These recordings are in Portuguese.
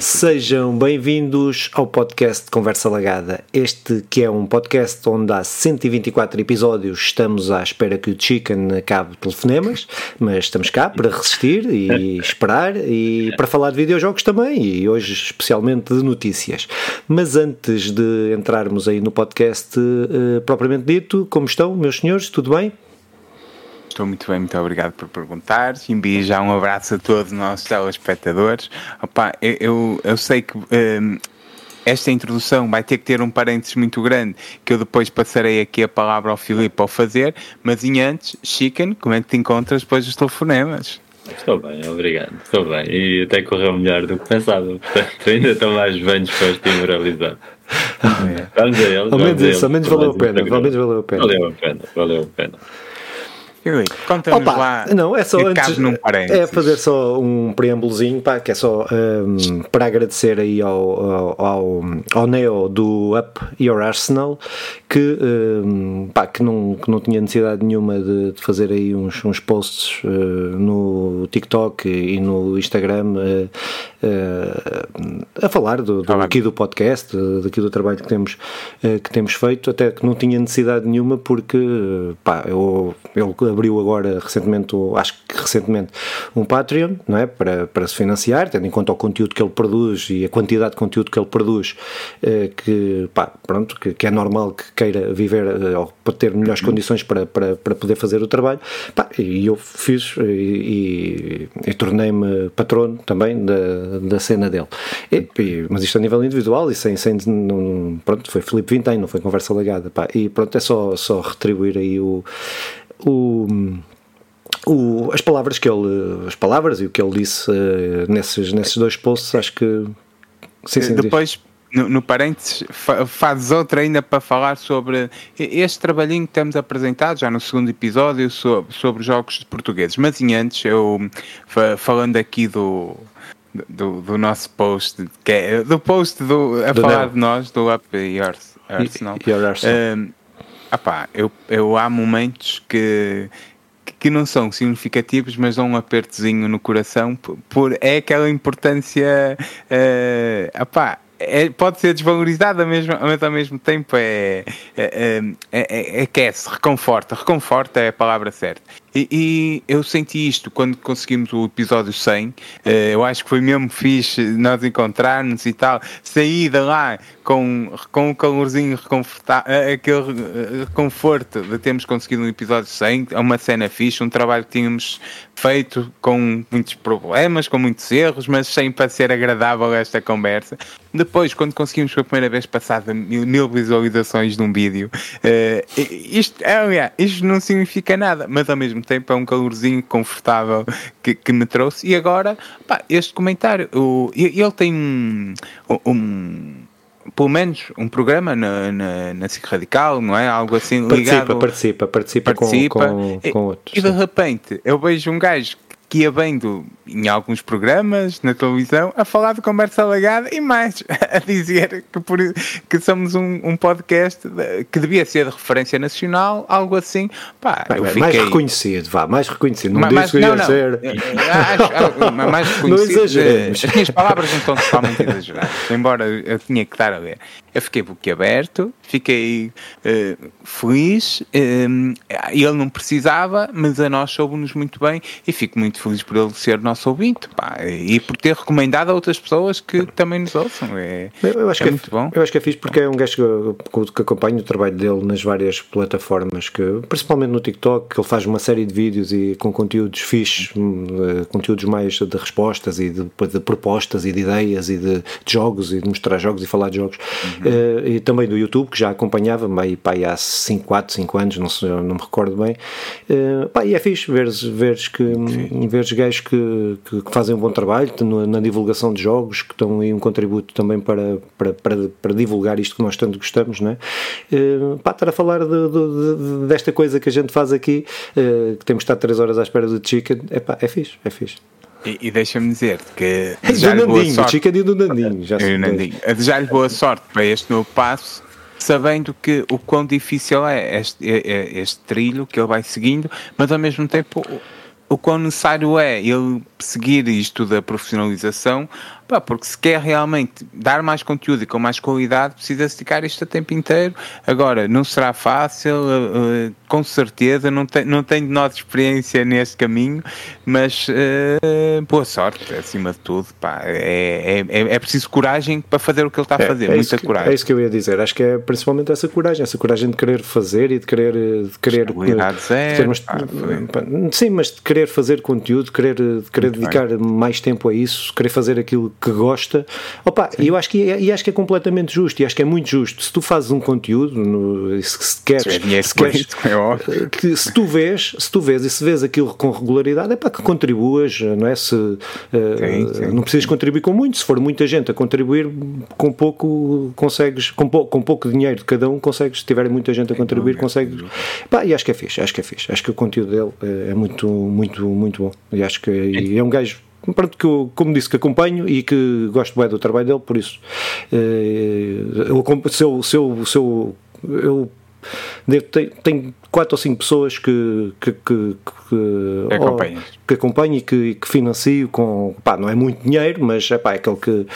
Sejam bem-vindos ao podcast Conversa Lagada. Este que é um podcast onde há 124 episódios estamos à espera que o Chicken acabe telefonemas, mas estamos cá para resistir e esperar e para falar de videojogos também e hoje especialmente de notícias. Mas antes de entrarmos aí no podcast uh, propriamente dito, como estão, meus senhores? Tudo bem? Estou muito bem, muito obrigado por perguntar. Envio já um abraço a todos os nossos telespectadores. Opa, eu, eu, eu sei que um, esta introdução vai ter que ter um parênteses muito grande, que eu depois passarei aqui a palavra ao Filipe ao fazer, mas em antes, Chicken, como é que te encontras depois dos telefonemas? Estou bem, obrigado. Estou bem. E até correu melhor do que pensava. Portanto, ainda estão mais banhos para estive realizado. Vamos a eles. Ao menos isso, ao menos valeu a pena. Valeu a pena. Valeu a pena, valeu a pena. Conta-nos lá. Não, é só antes, é fazer só um preâmbulozinho, pá, que é só um, para agradecer aí ao, ao, ao, Neo do Up Your Arsenal, que, um, pá, que, não, que não tinha necessidade nenhuma de, de fazer aí uns, uns posts uh, no TikTok e no Instagram uh, uh, a falar do, do, aqui do podcast, daqui do trabalho que temos, que temos feito, até que não tinha necessidade nenhuma porque pá, eu, eu abriu agora recentemente, acho que recentemente, um Patreon, não é? Para, para se financiar, tendo em conta o conteúdo que ele produz e a quantidade de conteúdo que ele produz, eh, que, pá, pronto, que, que, é normal que queira viver eh, ou ter melhores condições para, para, para poder fazer o trabalho. Pá, e eu fiz e, e, e tornei-me patrono também da, da cena dele. E, e, mas isto a nível individual e sem, sem pronto, foi Felipe Vintém, não foi conversa legada. Pá, e pronto, é só, só retribuir aí o, o, o, as palavras que ele as palavras e o que ele disse uh, nesses, nesses dois posts acho que sim, sim, depois no, no parênteses fazes outra ainda para falar sobre este trabalhinho que temos apresentado já no segundo episódio sobre, sobre jogos portugueses. Mas em antes eu falando aqui do do, do nosso post que é, do post do, a do falar de nós do Up Yours Arsenal, Your Arsenal. Um, Apá, eu, eu há momentos que, que não são significativos, mas dão um apertozinho no coração, por, por é aquela importância. Uh, apá, é, pode ser desvalorizada mesmo, mas ao mesmo tempo é, é, é, é, aquece, reconforta. Reconforta é a palavra certa. E, e, eu senti isto quando conseguimos o episódio 100. Eh, eu acho que foi mesmo fixe nós encontrarmos e tal. Sair de lá com, com um calorzinho eh, aquele eh, conforto de termos conseguido um episódio 100. É uma cena fixe, um trabalho que tínhamos feito com muitos problemas, com muitos erros, mas sem para ser agradável esta conversa. Depois, quando conseguimos pela primeira vez passada mil, mil visualizações de um vídeo, isto, aliás, isto não significa nada, mas ao mesmo tempo é um calorzinho confortável que, que me trouxe. E agora, pá, este comentário, o, ele tem um, um pelo menos um programa na, na, na SIC Radical, não é? Algo assim ligado. Participa, participa, participa, participa com, com, com outros. E, e de repente eu vejo um gajo que ia vendo em alguns programas na televisão a falar de conversa legada e mais a dizer que, por, que somos um, um podcast que devia ser de referência nacional, algo assim. Pá, Bem, fiquei... Mais reconhecido, vá, mais reconhecido. Não mais, disse que ia não, ser. Acho, mais reconhecido. Não exageremos. As minhas palavras não estão totalmente exageradas, embora eu tinha que estar a ler. Eu fiquei boquiaberto, fiquei uh, feliz. Uh, ele não precisava, mas a nós soube-nos muito bem e fico muito feliz por ele ser nosso ouvinte pá, e por ter recomendado a outras pessoas que também nos ouçam. É, eu acho é que é muito é, bom. Eu acho que é fixe porque é um gajo que, que acompanha o trabalho dele nas várias plataformas, que, principalmente no TikTok, que ele faz uma série de vídeos e com conteúdos fixes, hum, eh, conteúdos mais de respostas e de, de propostas e de ideias e de, de, jogos e de mostrar jogos e falar de jogos. Uhum. Uh, e também do YouTube, que já acompanhava meio pá, há 5, 4, 5 anos, não, sei, não me recordo bem. Uh, pá, e é fixe veres, veres, que, veres gajos que, que, que, fazem um bom trabalho na, divulgação de jogos, que estão aí um contributo também para, para, para, para divulgar isto que nós tanto gostamos, não é? Uh, pá, estar a falar de, de, de, desta coisa que a gente faz aqui, uh, que temos estado 3 horas à espera do Chicken, é pá, é fixe, é fixe. E, e deixa-me dizer que. Já do Nandinho, sorte, Chicken e do Nandinho. Já se Nandinho. Desejar-lhe boa sorte para este novo passo, sabendo que o quão difícil é este, é, é este trilho que ele vai seguindo, mas ao mesmo tempo o quão necessário é ele seguir isto da profissionalização Pá, porque se quer realmente dar mais conteúdo e com mais qualidade, precisa esticar isto o tempo inteiro. Agora, não será fácil, uh, com certeza, não, te, não tenho de experiência neste caminho, mas uh, boa sorte, acima de tudo. Pá, é, é, é, preciso coragem para fazer o que ele está a é, fazer, é, muita que, coragem. É isso que eu ia dizer, acho que é principalmente essa coragem, essa coragem de querer fazer e de querer. De querer zero, mas, sim, mas de querer fazer conteúdo, de querer, de querer dedicar bem. mais tempo a isso, querer fazer aquilo que gosta. Opa, eu acho que, é, e acho que é completamente justo, e acho que é muito justo. Se tu fazes um conteúdo, no, se, se queres, se, queres é que, se tu vês, se tu vês e se vês aquilo com regularidade, é para que contribuas, não é? Se uh, sim, sim. não precisas contribuir com muito, se for muita gente a contribuir, com pouco consegues, com, pou, com pouco dinheiro de cada um, consegues, se tiver muita gente a contribuir, consegues. Pá, e acho que é fixe, acho que é fixe. Acho que o conteúdo dele é, é muito, muito, muito bom. E acho que é um gajo pronto, que eu, como disse, que acompanho e que gosto bem do trabalho dele, por isso. Eh, eu, se eu, se eu, se eu, eu tenho quatro ou cinco pessoas que, que, que, que, acompanho. que acompanho e que, que financio com, pá, não é muito dinheiro, mas é, pá, é aquele que,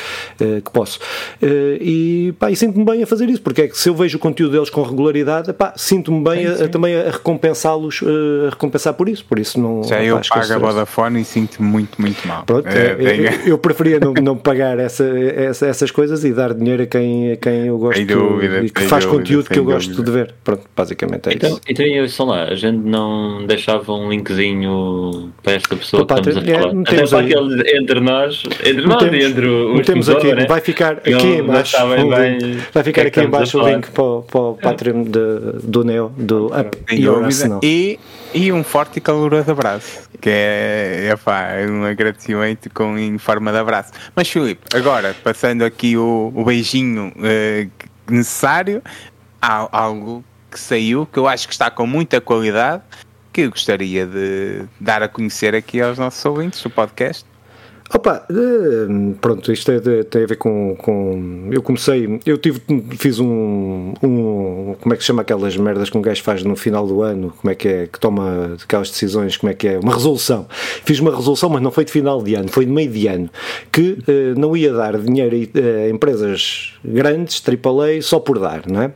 eh, que posso. Eh, e, pá, e sinto-me bem a fazer isso, porque é que se eu vejo o conteúdo deles com regularidade, pá, sinto-me bem sim, sim. A, a, também a recompensá-los, eh, a recompensar por isso. Por isso não. Já eu pago a Vodafone e sinto-me muito, muito mal. Pronto, é, eu, eu, preferia não, não pagar essa, essa, essas coisas e dar dinheiro a quem, a quem eu gosto dúvida, e que faz dúvida, conteúdo que eu dúvida. gosto de ver. Pronto, basicamente é então, isso. Então, e são lá, a gente não deixava um linkzinho para esta pessoa que estamos a falar. É, Até para aquele entre nós, entre nós e entre os temos aqui, né? vai ficar aqui em baixo, vai ficar aqui em baixo o link para, para o Patreon de, do Neo, do Up Your Arsenal. E, e um forte e caloroso abraço, que é, é um agradecimento com, em forma de abraço. Mas Filipe, agora, passando aqui o, o beijinho uh, necessário, há algo que saiu, que eu acho que está com muita qualidade, que eu gostaria de dar a conhecer aqui aos nossos ouvintes do podcast. Opa, eh, pronto, isto é de, tem a ver com, com. Eu comecei. Eu tive, fiz um, um. Como é que se chama aquelas merdas que um gajo faz no final do ano? Como é que é? Que toma aquelas decisões? Como é que é? Uma resolução. Fiz uma resolução, mas não foi de final de ano, foi de meio de ano. Que uh, não ia dar dinheiro a, a empresas grandes, AAA, só por dar, não é? Uh,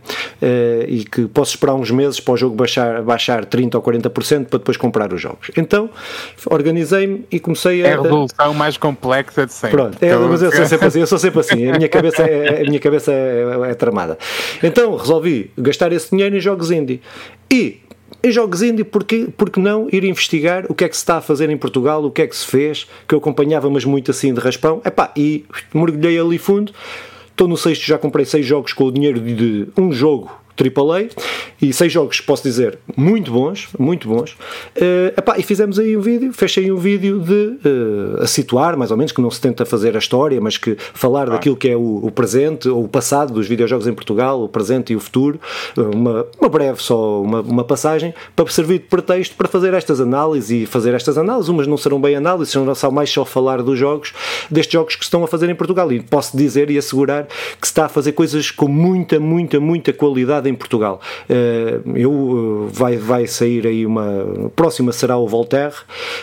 e que posso esperar uns meses para o jogo baixar, baixar 30% ou 40% para depois comprar os jogos. Então, organizei-me e comecei a. É a resolução mais complexa de sempre. Pronto, é, mas eu sou sempre assim, eu sou sempre assim, a minha cabeça é, a minha cabeça é, é tramada. Então resolvi gastar esse dinheiro em jogos indie. E em jogos indie, porque, porque não ir investigar o que é que se está a fazer em Portugal, o que é que se fez, que eu acompanhava, mas muito assim de raspão. Epá, e mergulhei ali fundo. Estou no sexto, já comprei seis jogos com o dinheiro de um jogo AAA e seis jogos, posso dizer, muito bons, muito bons. Uh, epá, e fizemos aí um vídeo, fechei um vídeo de uh, a situar, mais ou menos, que não se tenta fazer a história, mas que falar ah. daquilo que é o, o, presente ou o passado dos videojogos em Portugal, o presente e o futuro, uma, uma breve só, uma, uma passagem, para servir de pretexto para fazer estas análises e fazer estas análises. Umas não serão bem análises, serão mais só falar dos jogos, destes jogos que se estão a fazer em Portugal. E posso dizer e assegurar que se está a fazer coisas com muita, muita, muita qualidade em Portugal. Eh, eu, eh, vai, vai sair aí uma. Próxima será o Voltaire,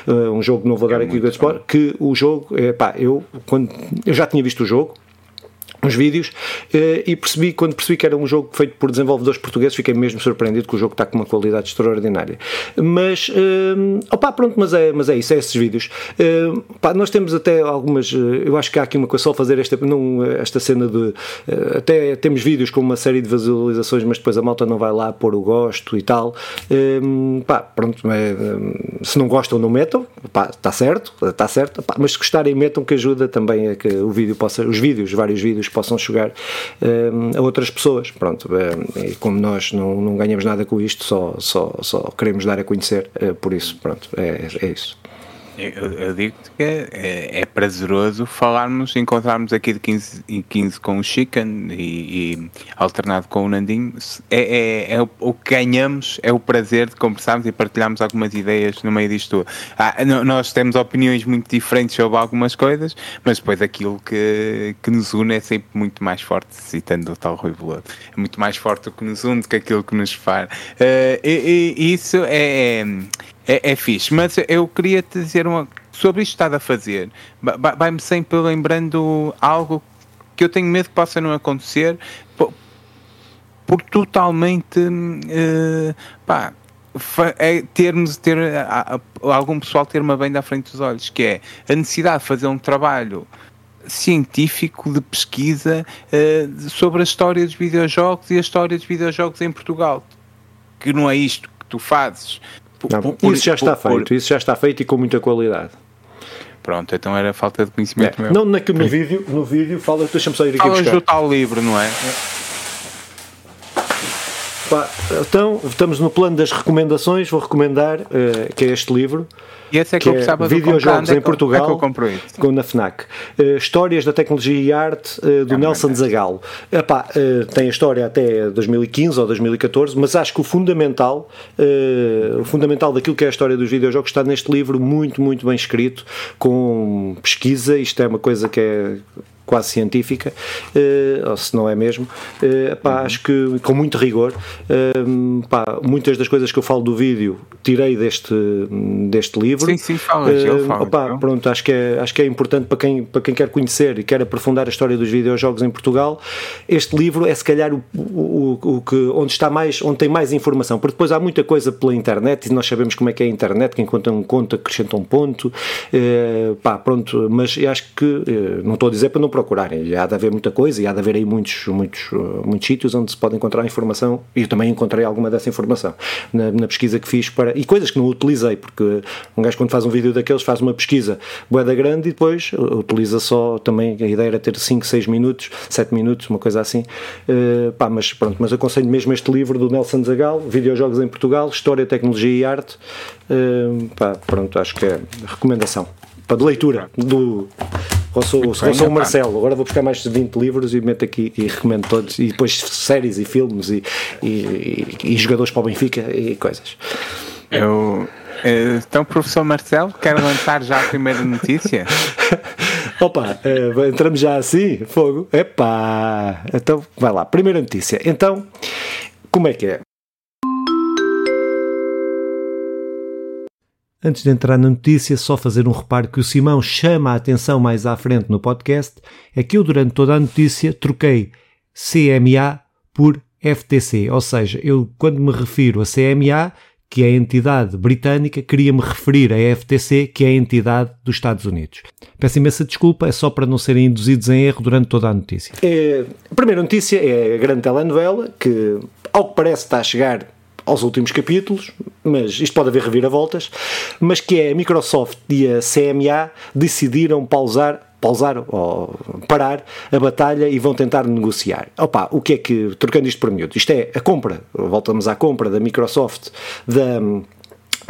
eh, um jogo que não vou dar é aqui o Sport, que o jogo, pá, eu, quando, eu já tinha visto o jogo, uns vídeos eh, e percebi, quando percebi que era um jogo feito por desenvolvedores portugueses, fiquei mesmo surpreendido que o jogo está com uma qualidade extraordinária. Mas, uh, opá, pronto, mas é, mas é isso, é esses vídeos. Pá, nós temos até algumas, eu acho que há aqui uma coisa, só fazer esta, não, esta cena de, até temos vídeos com uma série de visualizações, mas depois a malta não vai lá pôr o gosto e tal. Pá, pronto, é, se não gostam, não metam, está certo, está certo, pá, mas se gostarem, metam que ajuda também a que o vídeo possa, os vídeos, vários vídeos possam chegar um, a outras pessoas. Pronto, um, e como nós não, não ganhamos nada com isto, só, só, só queremos dar a conhecer, uh, por isso, pronto, é, é isso. Eu, eu digo-te que é, é, prazeroso falarmos, encontrarmos aqui de 15 em 15 com o Chicken e, e alternado com o Nandinho. É, é, é, o que ganhamos, é o prazer de conversarmos e partilharmos algumas ideias no meio disto. Ah, nós temos opiniões muito diferentes sobre algumas coisas, mas depois aquilo que, que nos une é sempre muito mais forte, citando o tal Rui Veloso. É muito mais forte o que nos une do que aquilo que nos faz. Uh, e, e, isso é, é é, fixe, mas eu queria te dizer uma. sobre isto estás a fazer, vai-me sempre lembrando algo que eu tenho medo que possa não acontecer por, por totalmente uh, pá, é termos ter algum pessoal ter uma bem à frente dos olhos, que é a necessidade de fazer um trabalho científico de pesquisa uh, sobre a história dos videojogos e a história dos videojogos em Portugal. Que não é isto que tu fazes. Não, por, isso já está feito, isso já está feito e com muita qualidade. Pronto, então era falta de conhecimento é. Não, na, no, vídeo, no vídeo fala, deixa-me só ir aqui Falas buscar. do tal livro, não é? é. Então, estamos no plano das recomendações. Vou recomendar uh, que é este livro. E esse é que, que eu precisava é Videojogos em Portugal, é com na FNAC. Uh, Histórias da Tecnologia e Arte uh, do é Nelson Zagallo. Epá, uh, tem a história até 2015 ou 2014, mas acho que o fundamental, o fundamental daquilo que é a história dos videojogos está neste livro muito, muito bem escrito, com pesquisa. Isto é uma coisa que é quase científica, uh, ou se não é mesmo, uh, pá, uhum. acho que com muito rigor. Uh, pá, muitas das coisas que eu falo do vídeo tirei deste, deste livro. Sim, sim, falo. Opá, então. pronto, acho que, é, acho que é importante para quem, para quem quer conhecer e quer aprofundar a história dos videojogos em Portugal. Este livro é se calhar o, o, o que, onde está mais, onde tem mais informação, porque depois há muita coisa pela internet e nós sabemos como é que é a internet, quem conta um conto acrescenta um ponto, pá, pronto, mas acho que, não estou a dizer para não procurarem. E há de haver muita coisa e há de haver aí muitos, muitos, muitos sítios onde se pode encontrar informação e eu também encontrei alguma dessa informação na, na, pesquisa que fiz para. e coisas que não utilizei, porque um gajo quando faz um vídeo daqueles faz uma pesquisa boeda grande e depois utiliza só também. a ideia era ter 5, 6 minutos, 7 minutos, uma coisa assim. Uh, pá, mas pronto, mas aconselho mesmo este livro do Nelson Zagal, Videojogos em Portugal, História, Tecnologia e Arte. Uh, pá, pronto, acho que é recomendação para de leitura do ou sou, ou sou o Marcelo, agora vou buscar mais de 20 livros e meto aqui e recomendo todos, e depois séries e filmes e, e, e, e jogadores para o Benfica e coisas. Eu, eh, então, professor Marcelo, quer lançar já a primeira notícia? Opa, uh, entramos já assim, fogo. Epá, então vai lá, primeira notícia. Então, como é que é? Antes de entrar na notícia, só fazer um reparo que o Simão chama a atenção mais à frente no podcast, é que eu durante toda a notícia troquei CMA por FTC, ou seja, eu quando me refiro a CMA, que é a entidade britânica, queria me referir a FTC, que é a entidade dos Estados Unidos. Peço imensa desculpa, é só para não serem induzidos em erro durante toda a notícia. É, a primeira notícia é a grande telenovela, que ao que parece está a chegar aos últimos capítulos, mas isto pode haver reviravoltas, mas que é a Microsoft e a CMA decidiram pausar pausar ou parar a batalha e vão tentar negociar. Opa, o que é que, trocando isto por miúdo, isto é a compra, voltamos à compra da Microsoft da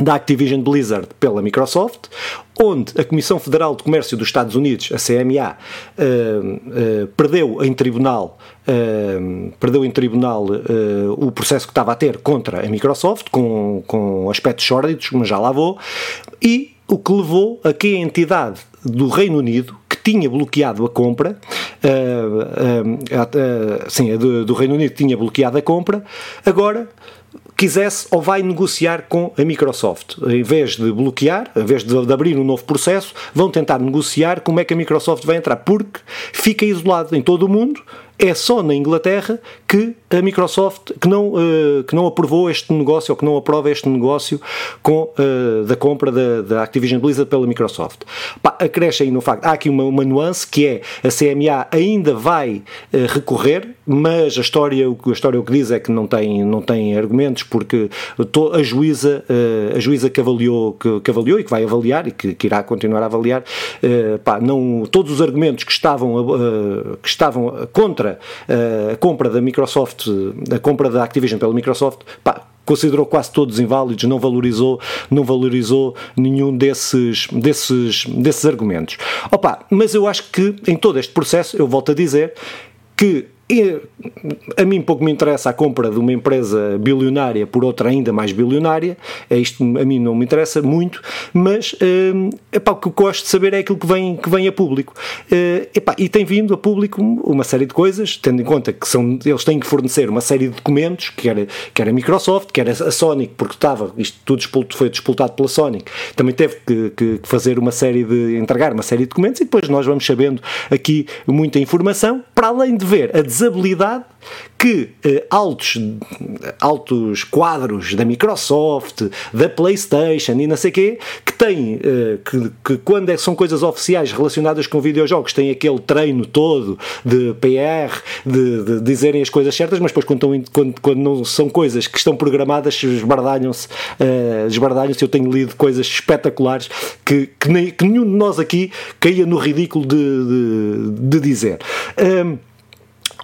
da Activision Blizzard pela Microsoft, onde a Comissão Federal de Comércio dos Estados Unidos, a CMA, uh, uh, perdeu em tribunal, uh, perdeu em tribunal o processo que estava a ter contra a Microsoft, com, com aspectos sórdidos, mas já lá vou, e o que levou a que a entidade do Reino Unido, que tinha bloqueado a compra, sim, a do, do Reino Unido tinha bloqueado a compra, agora quisesse ou vai negociar com a Microsoft. Em vez de bloquear, em vez de, de, abrir um novo processo, vão tentar negociar como é que a Microsoft vai entrar, porque fica isolado em todo o mundo é só na Inglaterra que a Microsoft que não, uh, que não aprovou este negócio ou que não aprova este negócio com, uh, da compra da, da, Activision Blizzard pela Microsoft. Acresce aí no facto, há aqui uma, uma nuance que é a CMA ainda vai uh, recorrer, mas a história, a história o que diz é que não tem, não tem argumentos porque a juíza, a juíza que avaliou, que, que, avaliou e que vai avaliar e que, que irá continuar a avaliar, pá, não, todos os argumentos que estavam, que estavam contra a compra da Microsoft, a compra da Activision pela Microsoft, pá, considerou quase todos inválidos, não valorizou, não valorizou nenhum desses, desses, desses argumentos. Opa, mas eu acho que em todo este processo, eu volto a dizer, que a mim pouco me interessa a compra de uma empresa bilionária por outra ainda mais bilionária, é isto a mim não me interessa muito, mas epá, o que eu gosto de saber é aquilo que vem, que vem a público. Epá, e tem vindo a público uma série de coisas, tendo em conta que são, eles têm que fornecer uma série de documentos, quer, quer a Microsoft, quer a Sonic, porque estava, isto tudo foi disputado pela Sonic, também teve que, que, fazer uma série de, entregar uma série de documentos e depois nós vamos sabendo aqui muita informação, para além de ver a desabilidade que eh, altos, altos quadros da Microsoft, da PlayStation e não sei quê, que têm, eh, que, que, quando é, são coisas oficiais relacionadas com videojogos, têm aquele treino todo de PR, de, de dizerem as coisas certas, mas depois quando, estão, quando, quando não são coisas que estão programadas, esbardalham-se, uh, esbardalham-se. Eu tenho lido coisas espetaculares que, que, nem, que nenhum de nós aqui caía no ridículo de, de, de dizer. Um,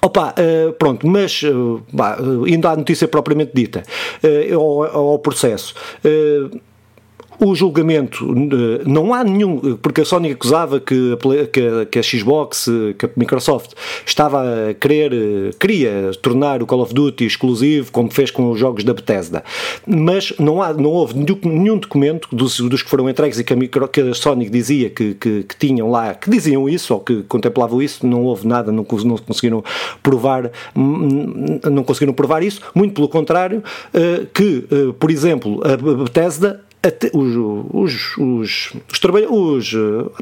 Opa, uh, pronto, mas uh, bah, indo à notícia propriamente dita, uh, ao, ao processo. Uh, o julgamento, eh, não há nenhum, porque a Sony acusava que a, que que a Xbox, que a Microsoft estava a querer, eh, queria tornar o Call of Duty exclusivo, como fez com os jogos da Bethesda. Mas não, há, não houve nenhum documento dos, dos que foram entregues e que a, Micro, que a Sony dizia que, que, que, tinham lá, que diziam isso ou que contemplavam isso, não houve nada, não, não conseguiram provar, não conseguiram provar isso, muito pelo contrário, eh, que, por exemplo, a Bethesda os, os, os, os, os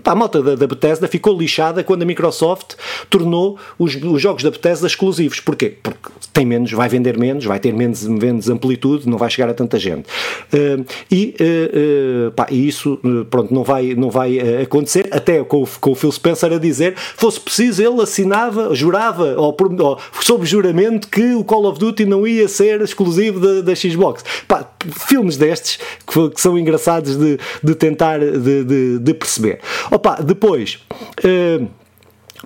a malta da, da, Bethesda ficou lixada quando a Microsoft tornou os, os, jogos da Bethesda exclusivos. Porquê? Porque tem menos, vai vender menos, vai ter menos, menos amplitude, não vai chegar a tanta gente. Uh, e, uh, pá, isso pronto, não vai, não vai acontecer, até com, com o Phil Spencer a dizer, fosse preciso, ele assinava, jurava, ou, ou sob juramento, que o Call of Duty não ia ser exclusivo da, da Xbox. Pá, filmes destes que, que são engraçados de, de tentar de, de, de perceber. Opa, depois. Uh,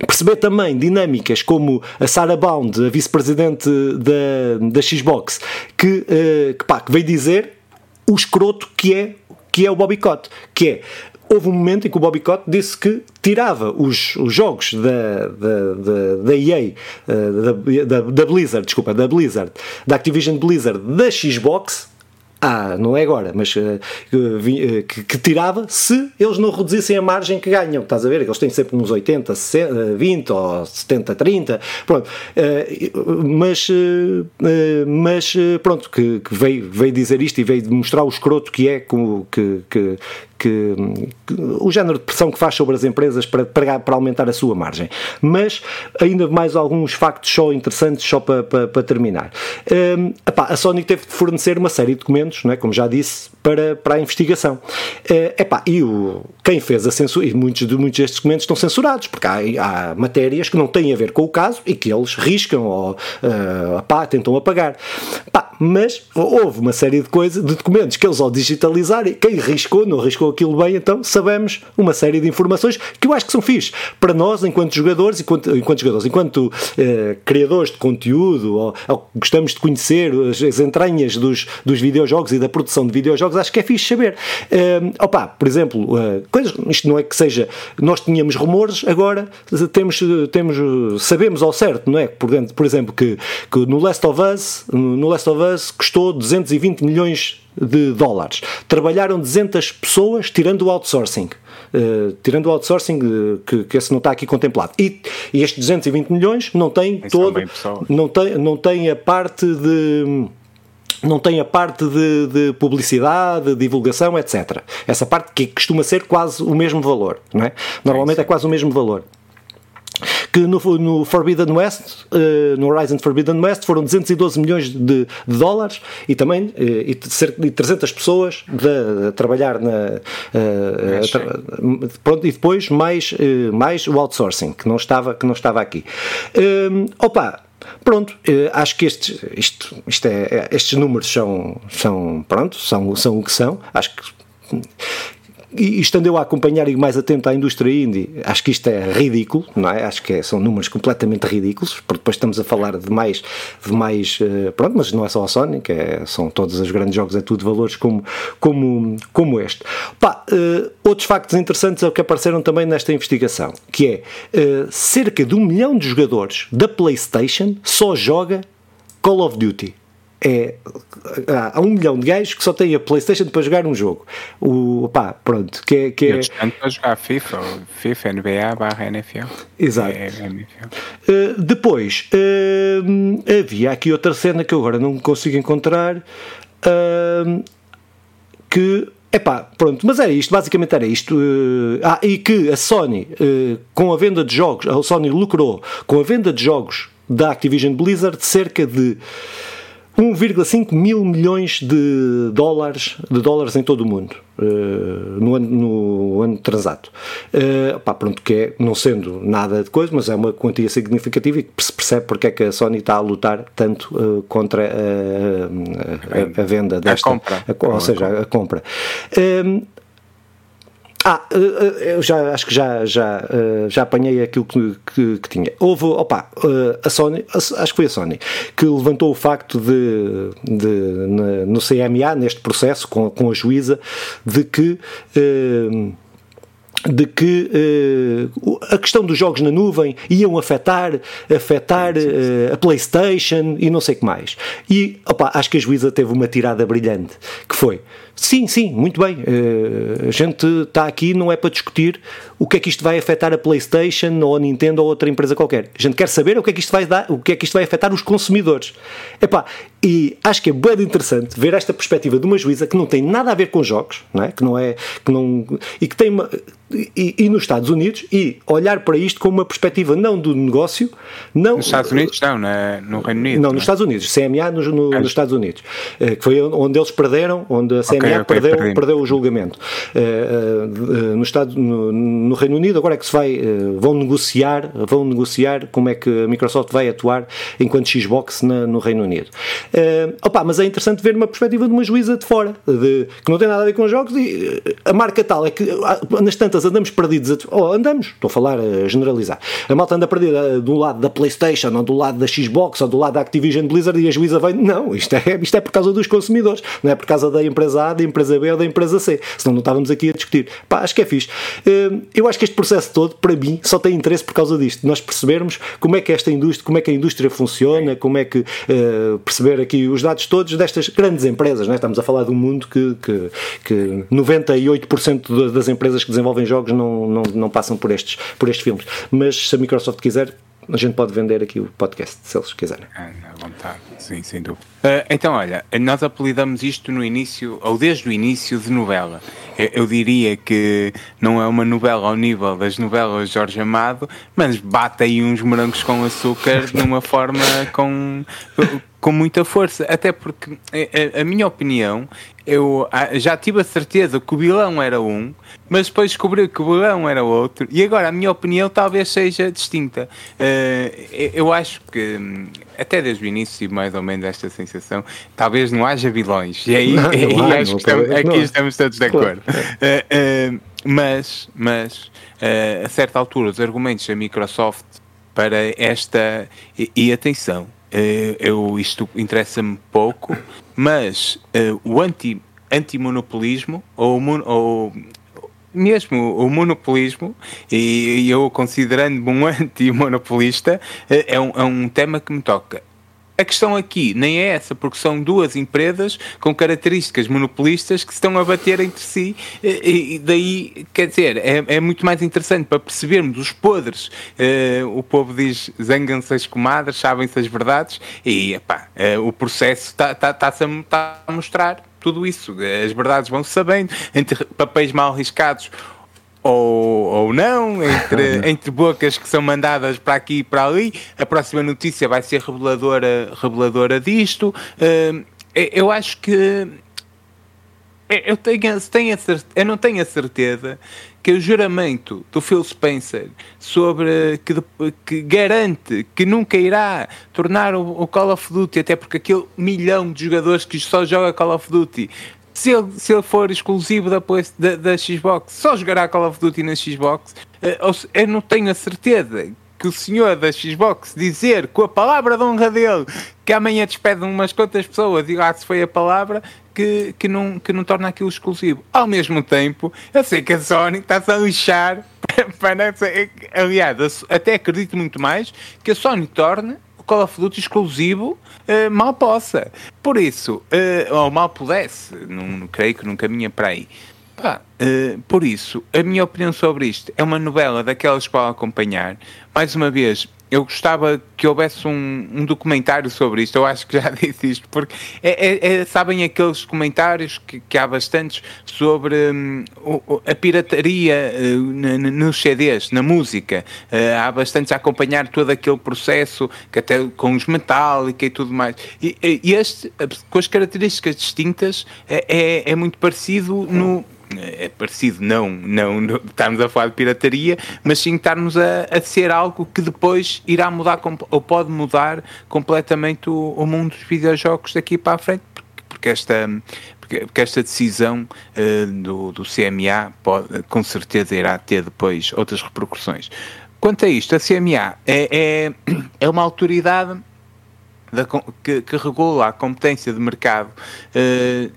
perceber também dinâmicas como a Sarah Bound, a vice-presidente da, da Xbox, que, uh, que, pá, que veio dizer o escroto que é, que é o Bobby Cott, que é houve um momento em que o Bobby Cott disse que tirava os, os jogos da, da, da, da EA, eh, da, da, Blizzard, desculpa, da Blizzard, da Activision Blizzard, da Xbox ah, não é agora, mas uh, que, que, tirava se eles não reduzissem a margem que ganham. Estás a ver? Eles têm sempre uns 80, 60, 20 ou 70, 30. Pronto. Uh, mas, uh, mas pronto, que, que, veio, veio dizer isto e veio mostrar o escroto que é como, que, que, que, que, o género de pressão que faz sobre as empresas para, para, para, aumentar a sua margem. Mas ainda mais alguns factos só interessantes, só para, para, para terminar. Um, epá, a Sony teve de fornecer uma série de documentos, não é? como já disse, para, para a investigação. Uh, epá, e o, quem fez a censura, e muitos, de, muitos destes documentos estão censurados, porque há, há matérias que não têm a ver com o caso e que eles riscam ou uh, epá, tentam apagar. Epá, mas houve uma série de coisas, de documentos que eles ao digitalizarem, quem riscou, não riscou aquilo bem, então sabemos uma série de informações que eu acho que são fixe para nós, enquanto jogadores, enquanto, enquanto jogadores, enquanto eh, criadores de conteúdo, ou, ou, gostamos de conhecer as, as, entranhas dos, dos videojogos e da produção de videojogos, acho que é fixe saber. Uh, opa, por exemplo, uh, coisas, isto não é que seja, nós tínhamos rumores, agora temos, temos sabemos ao certo, não é? Por, por exemplo, que, que no Last of Us, no Last of Us custou 220 milhões de dólares. Trabalharam 200 pessoas, tirando o outsourcing. Uh, tirando o outsourcing, uh, que, que esse não está aqui contemplado. E, e estes 220 milhões não tem todo. Não tem, não tem a parte de não tem a parte de, de, publicidade, divulgação, etc. Essa parte que costuma ser quase o mesmo valor, não é? Normalmente é quase o mesmo valor que no, no Forbidden West, uh, no Horizon Forbidden West, foram 212 milhões de, de dólares e também uh, e cerca de 300 pessoas de, de trabalhar na. Uh, tra pronto, e depois mais, mais o outsourcing, que não estava, que não estava aqui. opa! Pronto, acho que estes, isto, isto é, é, estes números são, são, pronto, são, são o que são. Acho que e estando eu a acompanhar e mais atento à indústria indie, acho que isto é ridículo, não é? Acho que é, são números completamente ridículos, porque depois estamos a falar de mais, de mais uh, pronto, mas não é só a Sony, que é, são todos os grandes jogos, é tudo valores como, como, como este. Pá, uh, outros factos interessantes é que apareceram também nesta investigação, que é uh, cerca de um milhão de jogadores da PlayStation só joga Call of Duty é há um milhão de gajos que só têm a Playstation para jogar um jogo. O pá, pronto que é, que é... para jogar FIFA FIFA, NBA barra NFL exato. É, uh, depois uh, havia aqui outra cena que eu agora não consigo encontrar uh, que Epá, pronto, mas era isto, basicamente era isto. Uh, ah, e que a Sony, uh, com a venda de jogos, a Sony lucrou com a venda de jogos da Activision Blizzard cerca de 1,5 mil milhões de dólares, de dólares em todo o mundo uh, no, ano, no ano transato. Uh, pá, pronto, que é, não sendo nada de coisa, mas é uma quantia significativa e que se percebe porque é que a Sony está a lutar tanto uh, contra a, a, a, venda desta, a compra. ou seja, a compra. Ah, eh, eh, eu já acho que já, já, eh, já apanhei aquilo que, que, que tinha. Houve, opa, a Sony, acho que foi a Sony, que levantou o facto de, de no CMA, neste processo, com, com a juíza, de que de que a questão dos jogos na nuvem iam afetar, afetar a PlayStation e não sei o que mais. E opa, acho que a juíza teve uma tirada brilhante, que foi Sim, sim, muito bem. Uh, a gente está aqui não é para discutir o que é que isto vai afetar a PlayStation ou a Nintendo ou outra empresa qualquer. A gente quer saber o que é que isto vai dar, o que é que isto vai afetar os consumidores. Epá, e acho que é bem interessante ver esta perspectiva de uma juíza que não tem nada a ver com jogos, não é? Que não é que não e que tem uma e, e, nos Estados Unidos e olhar para isto com uma perspectiva não do negócio, não nos Estados Unidos não, na, no Reino Unido. Não, nos é? Estados Unidos, CMA no, no, nos Estados Unidos, eh, que foi onde eles perderam, onde a CMA okay, okay, perdeu, perdeu o julgamento. Uh, uh, no, Estado, no, no, Reino Unido agora é que se vai uh, vão negociar, vão negociar como é que a Microsoft vai atuar enquanto Xbox na, no Reino Unido. opa, mas é interessante ver uma perspectiva de uma juíza de fora, de, que não tem nada a ver com os jogos e a marca tal é que nas tantas andamos perdidos. Oh, andamos, estou a falar, a generalizar. A malta anda perdida do lado da PlayStation, ou do lado da Xbox, ou do lado da Activision Blizzard, e a juíza vem. Não, isto é, isto é por causa dos consumidores, não é por causa da empresa A, da empresa B ou da empresa C. Senão não estávamos aqui a discutir. Pá, acho que é fixe. Eh, eu acho que este processo todo, para mim, só tem interesse por causa disto. Nós percebermos como é que esta indústria, como é que a indústria funciona, como é que uh, perceber aqui os dados todos destas grandes empresas. Não é? Estamos a falar de um mundo que, que, que 98% das empresas que desenvolvem jogos não, não, não passam por estes, por estes filmes. Mas se a Microsoft quiser, a gente pode vender aqui o podcast, se eles quiserem. É, à vontade, sim, sem dúvida. Uh, então, olha, nós apelidamos isto no início, ou desde o início, de novela. Eu, eu, diria que não é uma novela ao nível das novelas de Jorge Amado, mas bate aí uns morangos com açúcar de uma forma com, com muita força. Até porque, a, a minha opinião, eu já tive a certeza que o vilão era um, mas depois descobri que o vilão era outro, e agora a minha opinião talvez seja distinta. Uh, eu acho que, até desde o início, tive mais ou menos esta sensação, talvez não haja vilões, e aí, não, e não acho que estamos, aqui estamos todos de acordo. Uh, uh, mas, mas a certa altura, os argumentos da Microsoft para esta. E, e atenção, eu, isto interessa-me pouco, mas o anti antimonopolismo ou, ou mesmo o monopolismo, e eu considerando-me um anti-monopolista, eh, é um, é um tema que me toca. A questão aqui nem é essa, porque são duas empresas com características monopolistas que se estão a bater entre si, e, daí, quer dizer, é, é muito mais interessante para percebermos os podres. Uh, o povo diz: zangam-se as comadres, sabem-se as verdades, e epá, uh, o processo está tá, tá, tá, tá a mostrar tudo isso. As verdades vão sabendo, entre papéis mal riscados ou, ou não, entre, entre bocas que são mandadas para aqui e para ali. A próxima notícia vai ser reveladora, reveladora disto. Uh, eu acho que eu, tenho, tenho eu não tenho a certeza que o juramento do Phil Spencer sobre que, que garante que nunca irá tornar o, o, Call of Duty, até porque aquele milhão de jogadores que só joga Call of Duty se ele, se ele for exclusivo da, da, da Xbox, só jogará Call of Duty na Xbox. Uh, eu não tenho a certeza que o senhor da Xbox dizer com a palavra de honra dele que amanhã despede umas quantas pessoas e lá se foi a palavra que, que, não, que não torna aquilo exclusivo. Ao mesmo tempo, eu sei que a Sony está-se a lixar aliás, até acredito muito mais que a Sony torne Call of Duty exclusivo uh, mal possa. Por isso, uh, ou mal pudesse, não, não creio que não caminha para aí. Pá, uh, por isso, a minha opinião sobre isto é uma novela daquelas para acompanhar. Mais uma vez, eu gostava que houvesse um, um, documentário sobre isto. Eu acho que já disse isto, porque é, é, é, sabem aqueles comentários que, que há bastantes sobre um, a pirataria uh, nos CDs, na música. Uh, há bastantes a acompanhar todo aquele processo, que até com os metálica e tudo mais. E, e este, com as características distintas, é, é, é muito parecido no é parecido, não, não, não estarmos a falar de pirataria, mas sim estarmos a, a ser algo que depois irá mudar ou pode mudar completamente o, o mundo dos videojogos daqui para a frente, porque, porque esta porque esta decisão uh, do, do CMA pode, com certeza irá ter depois outras repercussões. Quanto a isto, a CMA é, é, é uma autoridade da, que, que, regula a competência de mercado uh,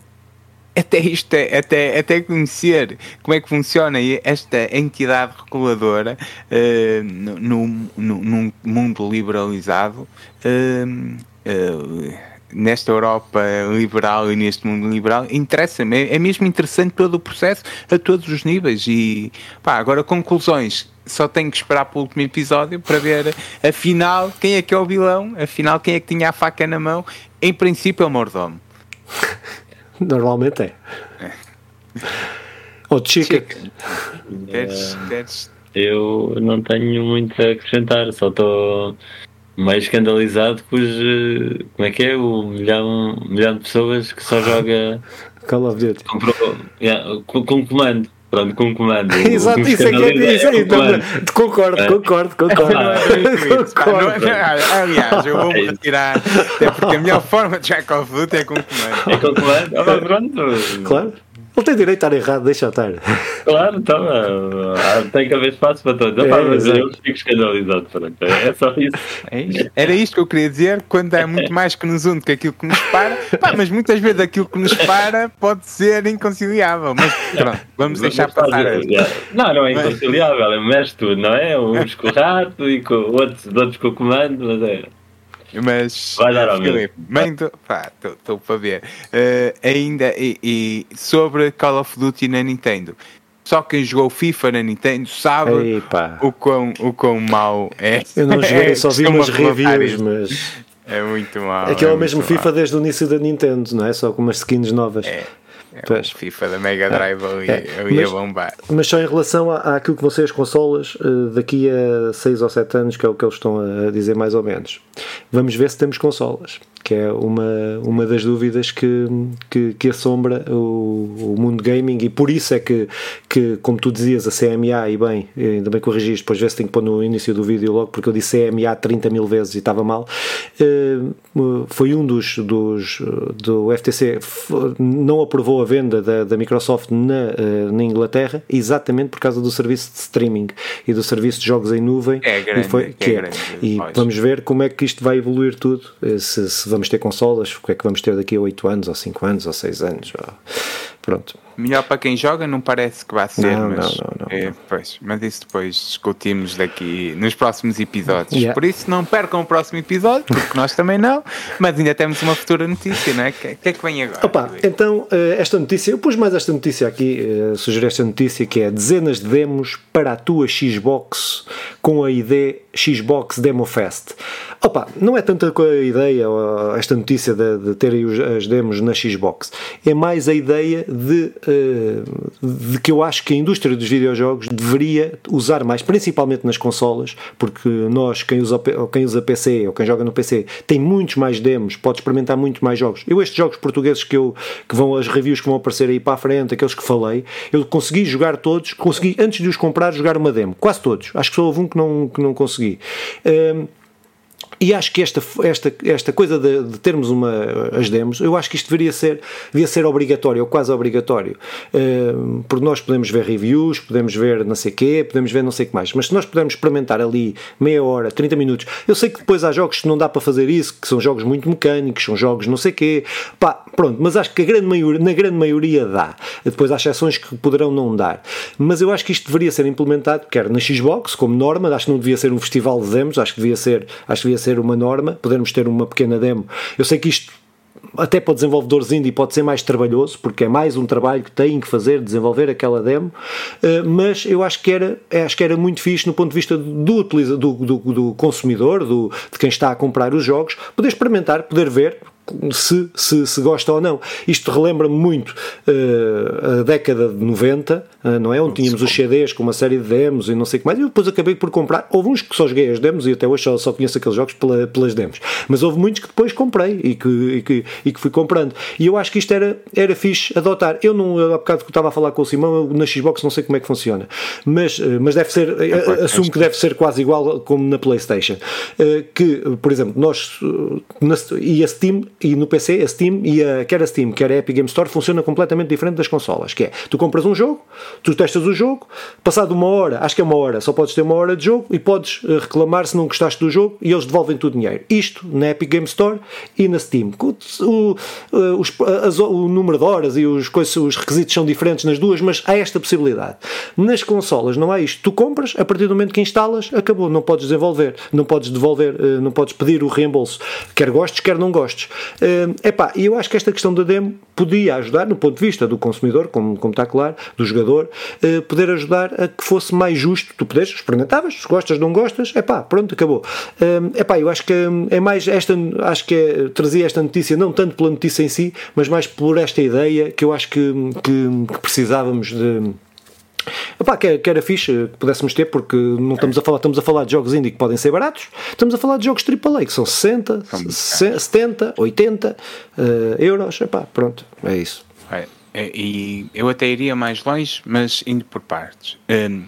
até isto, é, até, até conhecer como é que funciona esta entidade reguladora uh, no, no, num mundo liberalizado, uh, uh, nesta Europa liberal e neste mundo liberal, interessa-me, é, é mesmo interessante todo o processo a todos os níveis. E pá, agora conclusões. Só tenho que esperar para o último episódio para ver afinal quem é que é o vilão, afinal quem é que tinha a faca na mão. Em princípio é o mordomo. Normalmente é. é. Ou chicken. Eu não tenho muito a acrescentar, só estou mais escandalizado com os. Eh, como é que é? O milhão, milhão de pessoas que só joga. Call of Duty. Comprou, yeah, com, com comando. Pronto, com comando. Exato, isso é que é isso aí. Então, concordo, é. concordo, concordo. concordo. Aliás, eu vou-me retirar, até porque a melhor forma de Call of Duty é com comando. É com comando? Ah, pronto. Claro. Ele tem direito a estar errado, deixa estar. Claro, então, uh, tem que haver espaço para todos. É, mas eu fico escandalizado. Pronto, é só isso. É isto. Era isto que eu queria dizer, quando é muito mais que nos une que aquilo que nos para. Pá, mas muitas vezes aquilo que nos para pode ser inconciliável. Mas pronto, vamos deixar mas, passar. Não, não é inconciliável, é mexe tudo, não é? Uns com o rato e com outros, outros com o comando, mas é. Mas, Vai dar ao Filipe, mando, pá, estou para ver. Uh, ainda, e, e, sobre Call of Duty na Nintendo. Só quem jogou FIFA na Nintendo sabe o quão, o quão mau é. Eu não joguei, é, só vi umas reviews, mas. É muito mau. Aquele é, o mesmo FIFA mal. desde o início da Nintendo, não é? Só com umas skins novas. É. É o FIFA da Mega Drive ali, é. ali mas, a bombar. Mas só em relação à, àquilo que vão ser as consolas eh, daqui a 6 ou 7 anos, que é o que eles estão a dizer mais ou menos. Vamos ver se temos consolas que é uma, uma das dúvidas que, que, que assombra o, o, mundo gaming e por isso é que, que, como tu dizias, a CMA, e bem, ainda bem corrigiste, depois vê-se tem que pôr no início do vídeo logo, porque eu disse CMA 30 mil vezes e estava mal, eh, foi um dos, dos do FTC, não aprovou a venda da, da Microsoft na, eh, na Inglaterra, exatamente por causa do serviço de streaming e do serviço de jogos em nuvem. É grande, e foi, que é, é grande, e vamos ver como é que isto vai evoluir tudo, eh, se, se vamos ter consolas, o que é que vamos ter daqui a 8 anos, ou 5 anos, ou 6 anos. Ou... Pronto. Melhor para quem joga, não parece que vai ser, não, mas, não, não, é, pois, mas isso depois discutimos daqui nos próximos episódios. Yeah. Por isso, não percam o próximo episódio, porque nós também não, mas ainda temos uma futura notícia, não é? O que, que, é que vem agora? Opa, então, eh, esta notícia, eu pus mais esta notícia aqui, eh, sugeri esta notícia que é dezenas de demos para a tua Xbox com a ID Xbox Demo Fest. Opa, não é tanta a ideia, esta notícia de, de terem as demos na Xbox, é mais a ideia de, de que eu acho que a indústria dos videojogos deveria usar mais, principalmente nas consolas, porque nós, quem usa, quem usa PC ou quem joga no PC, tem muitos mais demos, pode experimentar muito mais jogos. Eu, estes jogos portugueses que, eu, que vão, as reviews que vão aparecer aí para a frente, aqueles que falei, eu consegui jogar todos, consegui, antes de os comprar, jogar uma demo, quase todos. Acho que só houve um que não, que não consegui. Ehm, E acho que esta, esta, esta coisa de, de, termos uma, as demos, eu acho que isto deveria ser, deveria ser obrigatório, ou quase obrigatório. Uh, porque nós podemos ver reviews, podemos ver não sei quê, podemos ver não sei o que mais. Mas se nós pudermos experimentar ali meia hora, 30 minutos, eu sei que depois há jogos que não dá para fazer isso, que são jogos muito mecânicos, são jogos não sei quê. Pá, pronto, mas acho que grande maioria, na grande maioria dá. Depois há exceções que poderão não dar. Mas eu acho que isto deveria ser implementado, quer na Xbox, como norma, acho que não devia ser um festival de demos, acho que devia ser, acho que devia ser uma norma, podermos ter uma pequena demo. Eu sei que isto até para desenvolvedores indie pode ser mais trabalhoso, porque é mais um trabalho que têm que fazer, desenvolver aquela demo, eh, mas eu acho que era, acho que era muito fixe no ponto de vista do, do, do, do consumidor, do, de quem está a comprar os jogos, poder experimentar, poder ver, se, se, se, gosta ou não. Isto relembra-me muito uh, a década de 90, uh, eh, não é? Onde tínhamos os CDs com uma série de demos e não sei o que mais. E depois acabei por comprar. Houve uns que só joguei as demos e até hoje só, só conheço aqueles jogos pela, pelas demos. Mas houve muitos que depois comprei e que, e que, e que fui comprando. E eu acho que isto era, era fixe adotar. Eu não, há bocado que estava a falar com o Simão, na Xbox não sei como é que funciona, mas, uh, mas deve ser, assumo que deve ser quase igual como na PlayStation. que, por exemplo, nós na, e a Steam e no PC a Steam e a, quer a Steam, quer a Epic Game Store funciona completamente diferente das consolas, que é, tu compras um jogo, tu testas o jogo, passado uma hora, acho que é uma hora, só podes ter uma hora de jogo e podes eh, reclamar se não gostaste do jogo e eles devolvem-te o dinheiro. Isto na Epic Game Store e na Steam. O, eh, o número de horas e os, os requisitos são diferentes nas duas, mas há esta possibilidade. Nas consolas não há isto. Tu compras, a partir do momento que instalas, acabou, não podes desenvolver, não podes devolver, eh, não podes pedir o reembolso, quer gostes, quer não gostes. É epá, e eu acho que esta questão da demo podia ajudar, no ponto de vista do consumidor, como, como está claro, do jogador, uh, poder ajudar a que fosse mais justo. Tu podes, experimentavas, gostas, não gostas, epá, pronto, acabou. É epá, eu acho que é mais esta, acho que é, trazia esta notícia, não tanto pela notícia em si, mas mais por esta ideia que eu acho que, que, que precisávamos de Epá, que, que era fixe que pudéssemos ter, porque não estamos a falar, estamos a falar de jogos indie que podem ser baratos, estamos a falar de jogos AAA que são 60, 70, 80 uh, euros. Epá, pronto, é isso. É, e eu até iria mais longe, mas indo por partes. Um,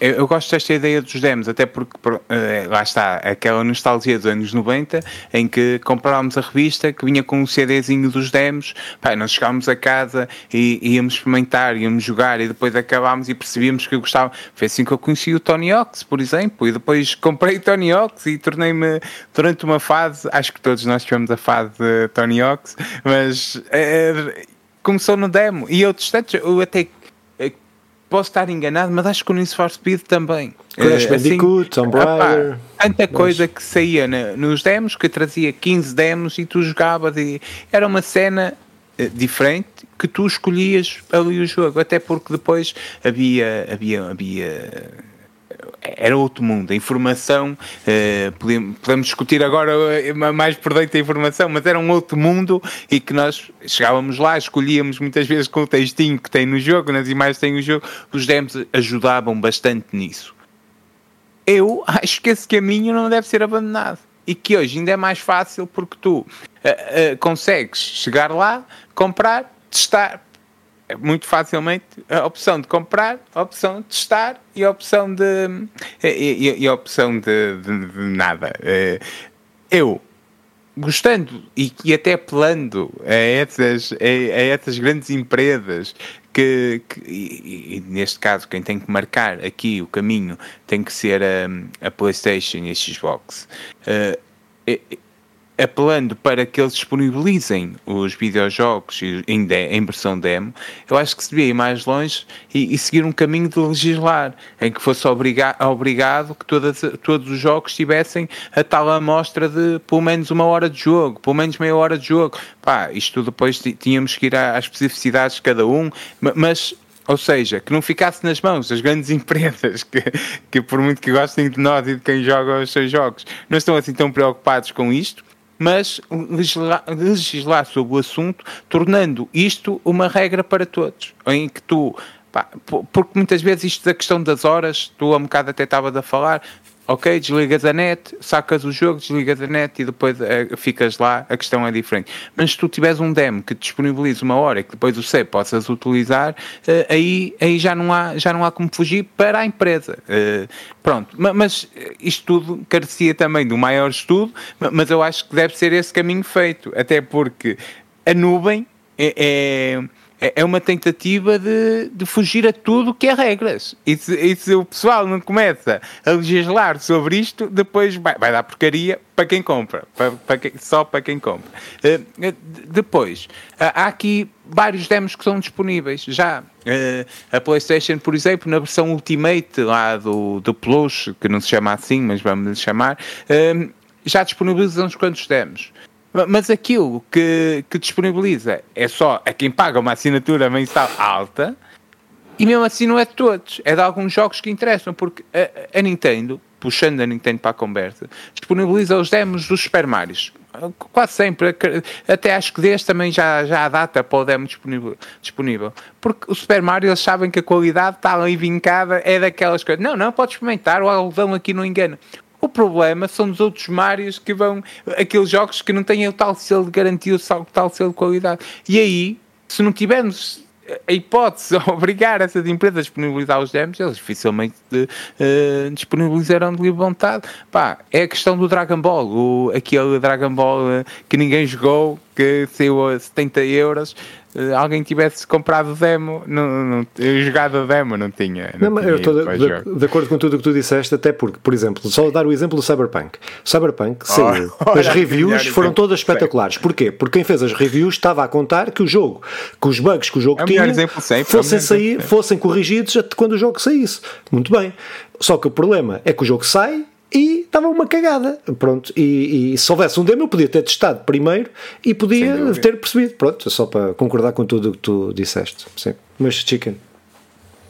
eu, eu, gosto desta ideia dos demos, até porque uh, lá está, aquela nostalgia dos anos 90 em que comprávamos a revista que vinha com um CDzinho dos demos, pá, nós chegávamos a casa e íamos experimentar, íamos jogar e depois acabámos e percebíamos que eu gostava. Foi assim que eu conheci o Tony Hawks, por exemplo, e depois comprei Tony Hawks e tornei-me durante uma fase, acho que todos nós tivemos a fase de Tony Hawks, mas. Uh, começou no demo e outros tantos, eu até posso estar enganado, mas acho que o Need for Speed também. Crash uh, assim, Tomb Raider. Tanta coisa que saía nos demos, que trazia 15 demos e tu jogavas e era uma cena uh, diferente que tu escolhias ali o jogo, até porque depois havia, havia, havia era outro mundo. A informação, eh, podemos, podemos, discutir agora eh, mais por dentro da informação, mas era um outro mundo e que nós chegávamos lá, escolhíamos muitas vezes com o textinho que tem no jogo, nas imagens que tem no jogo, os demos ajudavam bastante nisso. Eu acho que esse caminho não deve ser abandonado e que hoje ainda é mais fácil porque tu uh, uh, consegues chegar lá, comprar, testar, muito facilmente a opção de comprar, a opção de testar e a opção de. e, e, e a opção de, de, de, nada. Eh, eu, gostando e, e até apelando a essas, a, a essas grandes empresas que, que e, e, neste caso quem tem que marcar aqui o caminho tem que ser a, a PlayStation e a Xbox. Uh, apelando para que eles disponibilizem os videojogos em, de, em versão demo, eu acho que se devia ir mais longe e, e, seguir um caminho de legislar, em que fosse obriga, obrigado que todas, todos os jogos tivessem a tal amostra de pelo menos uma hora de jogo, pelo menos meia hora de jogo. Pá, isto depois tínhamos que ir às especificidades de cada um, mas ou seja, que não ficasse nas mãos das grandes empresas que, que por muito que gostem de nós e de quem joga os seus jogos, não estão assim tão preocupados com isto mas legislar, legislar sobre o assunto, tornando isto uma regra para todos, em que tu, porque muitas vezes isto da questão das horas, tu há um bocado até estavas a falar, ok, desligas a net, sacas o jogo, desligas a net e depois uh, ficas lá, a questão é diferente. Mas se tu tiveres um demo que disponibiliza uma hora e que depois o C possas utilizar, uh, aí, aí já, não há, já não há como fugir para a empresa. Uh, pronto, mas, mas isto tudo carecia também do maior estudo, mas eu acho que deve ser esse caminho feito, até porque a nuvem é, é é, é uma tentativa de, de fugir a tudo que é regras. E se, e se, o pessoal não começa a legislar sobre isto, depois vai, vai dar porcaria para quem compra, para, para quem, só para quem compra. Uh, depois, uh, há aqui vários demos que são disponíveis já. Uh, a PlayStation, por exemplo, na versão Ultimate lá do, do Plus, que não se chama assim, mas vamos lhe chamar, já disponibiliza uns quantos demos. Mas aquilo que, que disponibiliza é só a quem paga uma assinatura mensal alta e mesmo assim não é de todos, é de alguns jogos que interessam, porque a, a Nintendo, puxando a Nintendo para a conversa, disponibiliza os demos dos Super Marios. Quase sempre, até acho que deste também já, já há data para o demo disponível, disponível. Porque o Super Mario eles sabem que a qualidade está ali vincada, é daquelas coisas. Não, não, pode experimentar, o algodão aqui não engana. Problema são os outros Marios que vão. aqueles jogos que não têm o tal selo de garantia, o tal selo de qualidade. E aí, se não tivermos a hipótese de obrigar essas empresas a disponibilizar os demos, eles dificilmente uh, disponibilizarão de livre vontade. Pá, é a questão do Dragon Ball, o, aquele Dragon Ball uh, que ninguém jogou, que saiu a 70 euros eh, alguém tivesse comprado demo, não, não, jogado demo, não tinha. Não, não tinha eu estou de, de, de, acordo com tudo o que tu disseste, até porque, por exemplo, só dar o exemplo do Cyberpunk. Cyberpunk saiu. Oh, as reviews foram todas espetaculares. Porquê? Porque quem fez as reviews estava a contar que o jogo, que os bugs que o jogo é tinha, sempre, fossem, é sair, fossem corrigidos quando o jogo saísse. Muito bem. Só que o problema é que o jogo sai e estava uma cagada. Pronto, e, e, se houvesse um demo, eu podia ter testado primeiro e podia ter percebido. Pronto, só para concordar com tudo o que tu disseste. Sim. Mas, Chicken.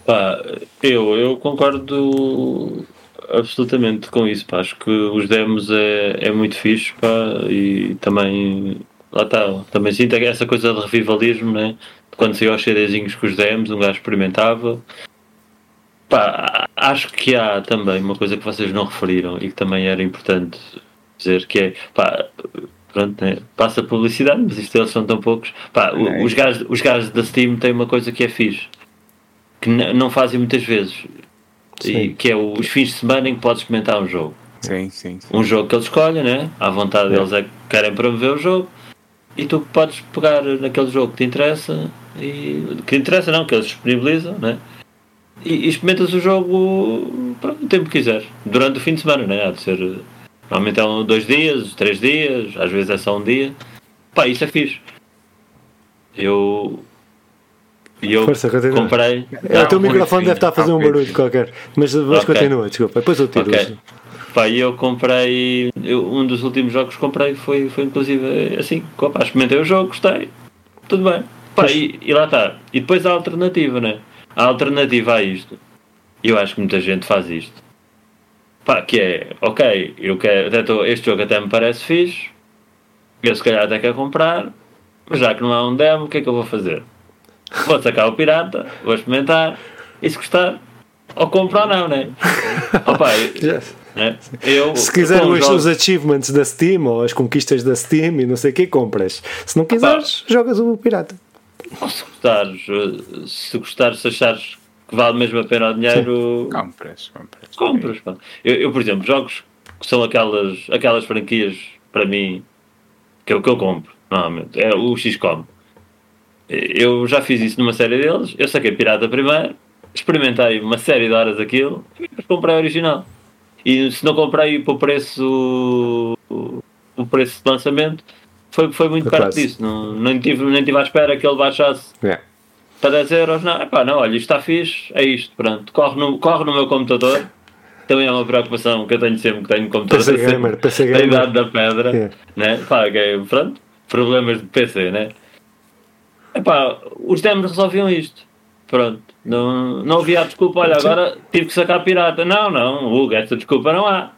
Pá, eu, eu concordo absolutamente com isso. Pá. Acho que os demos é, é muito fixe pá, e também. Lá está, também sinto essa coisa de revivalismo, né? Quando saiu aos CDzinhos com os demos, um gajo experimentava Pá, acho que há também uma coisa que vocês não referiram e que também era importante dizer, que é, pá, pronto, né? passa publicidade, mas isto eles são tão poucos. Pá, é. os, gajos, os gajos da Steam têm uma coisa que é fixe, que não fazem muitas vezes, e, que é os fins de semana em que podes comentar um jogo. Sim, sim, sim. Um jogo que eles escolhem, né? à vontade deles é que querem promover o jogo, e tu podes pegar naquele jogo que te interessa, e que te interessa não, que eles disponibilizam, né? E, e experimentas o jogo pronto, o tempo que quiser, durante o fim de semana, né? há de ser. Normalmente é um, dois dias, três dias, às vezes é só um dia. Pá, isso é fixe. Eu. E eu Força, comprei. É, o teu microfone deve estar a fazer um barulho qualquer. Mas, mas okay. continua, desculpa. Depois eu tiro. Okay. Pá, e eu comprei. Eu, um dos últimos jogos que comprei foi, foi inclusive assim. Pá, experimentei o jogo, gostei. Tudo bem. Pá, e, e lá está. E depois a alternativa, né? A alternativa a isto, eu acho que muita gente faz isto. Pá, que é, ok, eu quero, até tô, este jogo até me parece fixe, eu se calhar até quero comprar, mas já que não há um demo, o que é que eu vou fazer? Vou sacar o pirata, vou experimentar, e se gostar, ou compro ou não, né? Opa, yes. né? eu, se quiser os, jogos... os achievements da Steam ou as conquistas da Steam e não sei o que, compras. Se não quiseres, Opa. jogas o pirata se gostares, se gostares, se achares que vale mesmo a pena o dinheiro, compras, compras. compras eu, eu, por exemplo, jogos que são aquelas, aquelas franquias para mim que é o que eu compro, normalmente, é o XCOM. Eu já fiz isso numa série deles, eu saquei pirata primeiro, experimentei uma série de horas aquilo depois comprei a original. E se não comprei para o preço o preço de lançamento, foi, foi muito perto quase. disso. Não, nem, tive, nem tive à espera que ele baixasse yeah. para 10 euros. Não, epá, não, olha, isto está fixe, é isto, pronto. Corre no, corre no meu computador. Também é uma preocupação que eu tenho sempre que tenho computador. PC gamer, PC gamer. idade da pedra. Yeah. Né? Pá, okay, pronto, problemas de PC, né? Epá, os demos resolviam isto. Pronto, não, não havia desculpa. Olha, agora tive que sacar pirata. Não, não, Hugo, essa desculpa não há.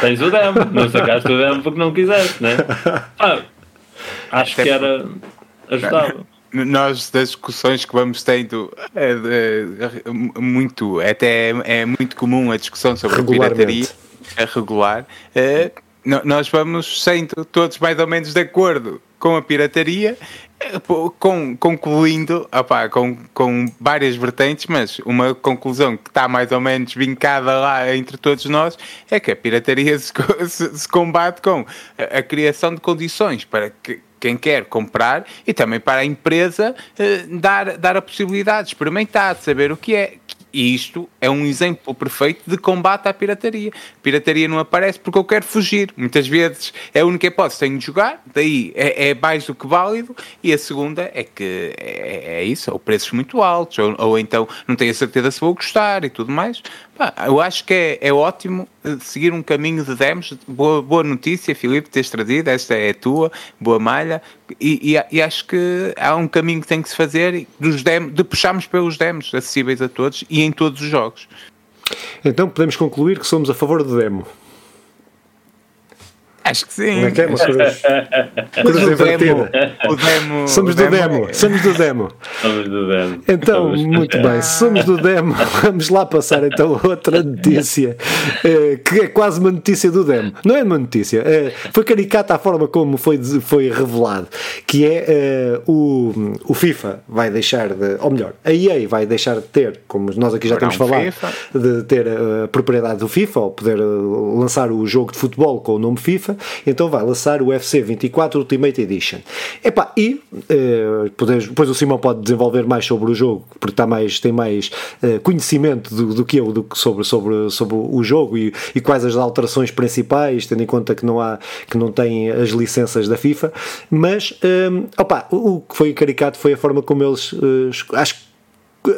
Tens o demo, não sacaste o demo porque não quiseste, né? Ah, acho que era ajudava. Nós, das discussões que vamos tendo, é, é, muito, até é, é, muito comum a discussão sobre a pirataria a regular, uh, nós vamos sendo todos mais ou menos de acordo com a pirataria, com, concluindo opá, com, com várias vertentes, mas uma conclusão que está mais ou menos vincada lá entre todos nós é que a pirataria se, se, se combate com a, a, criação de condições para que quem quer comprar e também para a empresa eh, dar, dar a possibilidade de experimentar, de saber o que é. E isto é um exemplo perfeito de combate à pirataria. pirataria não aparece porque eu quero fugir. Muitas vezes é a única hipótese que tenho de jogar, daí é, é mais do que válido. E a segunda é que é, é isso, ou preços muito altos, ou, ou, então não tenho a certeza se vou gostar e tudo mais. Eu acho que é, é ótimo eh, seguir um caminho de demos. Boa, boa notícia, Filipe, teres trazido. Esta é a tua, boa malha. E, e, e, acho que há um caminho que tem que se fazer dos demos, de puxarmos pelos demos acessíveis a todos e em todos os jogos. Então podemos concluir que somos a favor do demo. Acho que sim. Não é que é uma cruz, cruz invertida. O demo, somos do demo. Somos do demo. Somos do demo. Então, somos. muito bem. Somos do demo. Vamos lá passar então outra notícia eh, que é quase uma notícia do demo. Não é uma notícia. Eh, foi caricata a forma como foi, foi revelado. Que é eh, o, o FIFA vai deixar de. Ou melhor, a EA vai deixar de ter, como nós aqui já temos falado, FIFA. de ter a propriedade do FIFA ou poder lançar o jogo de futebol com o nome FIFA então vai lançar o UFC 24 Ultimate Edition. Epá, e eh, depois o Simão pode desenvolver mais sobre o jogo, porque está mais, tem mais eh, conhecimento do, do, que eu do, sobre, sobre, sobre o jogo e, e, quais as alterações principais, tendo em conta que não há que não tem as licenças da FIFA, mas eh, opa, o, que foi caricato foi a forma como eles eh, acho que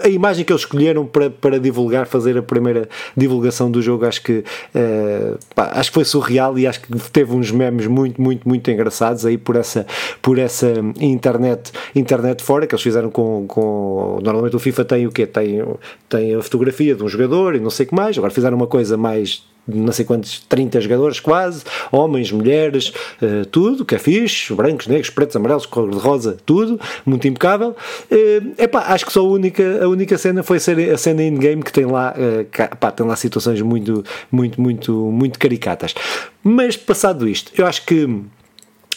a imagem que eles escolheram para, para divulgar, fazer a primeira divulgação do jogo, acho que uh, pá, acho que foi surreal e acho que teve uns memes muito, muito, muito engraçados aí por essa, por essa internet, internet fora que eles fizeram com, com normalmente o FIFA tem o quê? Tem, tem a fotografia de um jogador e não sei o que mais, agora fizeram uma coisa mais não sei quantos, 30 jogadores quase, homens, mulheres, uh, tudo, que é fixe, brancos, negros, pretos, amarelos, cor de rosa, tudo, muito impecável. Uh, epá, acho que só a única, a única cena foi a cena in-game que tem lá, uh, tem lá situações muito, muito, muito, muito caricatas. Mas passado isto, eu acho que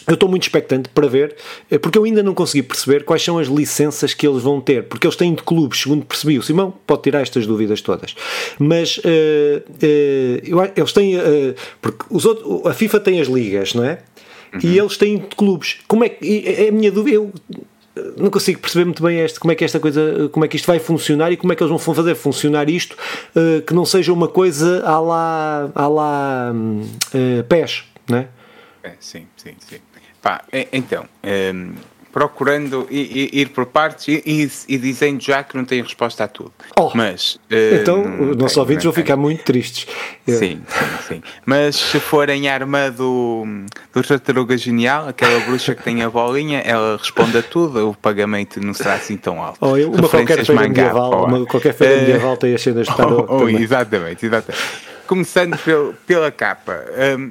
eu estou muito expectante para ver, eh, porque eu ainda não consegui perceber quais são as licenças que eles vão ter, porque eles têm de clubes, segundo percebi. O Simão pode tirar estas dúvidas todas, mas uh, uh, eles têm, uh, porque os outros, a FIFA tem as ligas, não é? Uhum. E eles têm de clubes. Como é que. É a minha dúvida. Eu, não consigo perceber muito bem este, como é que esta coisa, como é que isto vai funcionar e como é que eles vão fazer funcionar isto, que não seja uma coisa à lá, à lá uh, PES, não é? é sim, sim, sim. Pá, então, um, ehm, procurando ir, ir, por partes e, e, dizendo já que não tenho resposta a tudo. Oh, Mas, então, os nossos ouvintes vão ficar muito tristes. Sim, sim, sim. Mas se forem arma do, do Tartaruga Genial, aquela bruxa que tem a bolinha, ela responde a tudo, o pagamento não será assim tão alto. Oh, uma qualquer feira medieval, uma, qualquer feira uh, medieval tem as cenas de tarot. Oh, oh, exatamente, exatamente. Começando pelo, pela capa. Um, ehm,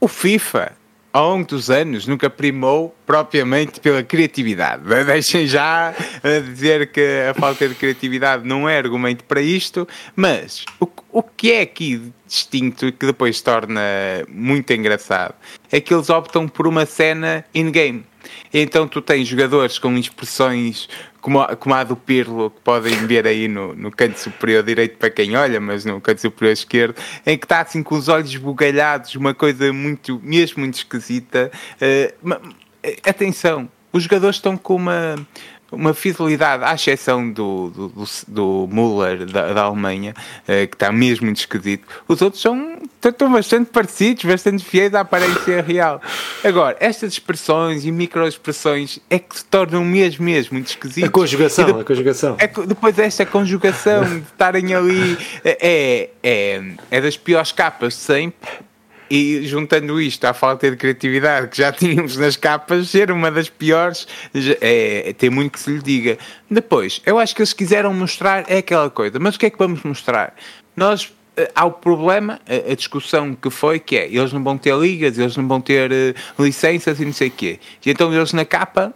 o FIFA ao longo dos anos nunca primou propriamente pela criatividade. Deixem já dizer que a falta de criatividade não é argumento para isto, mas o, o que é aqui distinto e que depois torna muito engraçado é que eles optam por uma cena in-game. Então tu tens jogadores com expressões como como a do Pirlo, que podem ver aí no, no canto superior direito para quem olha, mas no canto superior esquerdo, em que está assim com os olhos bugalhados, uma coisa muito, mesmo muito esquisita. Uh, atenção, os jogadores estão com uma uma fidelidade, à exceção do, do, do, do Müller da, da Alemanha, uh, que está mesmo muito esquisito. Os outros são, estão bastante parecidos, bastante fiéis à aparência real. Agora, estas expressões e microexpressões é que se tornam mesmo, mesmo muito esquisitas. A conjugação, de, a conjugação. É, depois esta conjugação de estarem ali é, é, é das piores capas de sempre e juntando isto à falta de criatividade que já tínhamos nas capas, ser uma das piores, é, tem muito que se lhe diga. Depois, eu acho que eles quiseram mostrar é aquela coisa, mas o que é que vamos mostrar? Nós eh, há o problema, a, discussão que foi, que é, eles não vão ter ligas, eles não vão ter uh, licenças e não sei o quê. E então eles na capa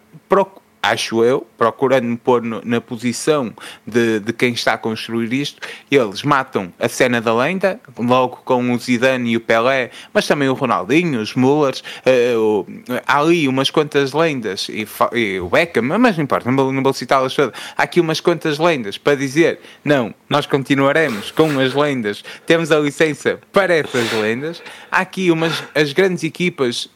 acho eu, procurando me pôr no, na posição de, de quem está a construir isto, eles matam a cena da lenda, logo com o Zidane e o Pelé, mas também o Ronaldinho, os Mullers, uh, há ali umas quantas lendas, e, e o Beckham, mas não importa, não vou, não vou citá-las todas, há aqui umas quantas lendas para dizer, não, nós continuaremos com as lendas, temos a licença para essas lendas, há aqui umas as grandes equipas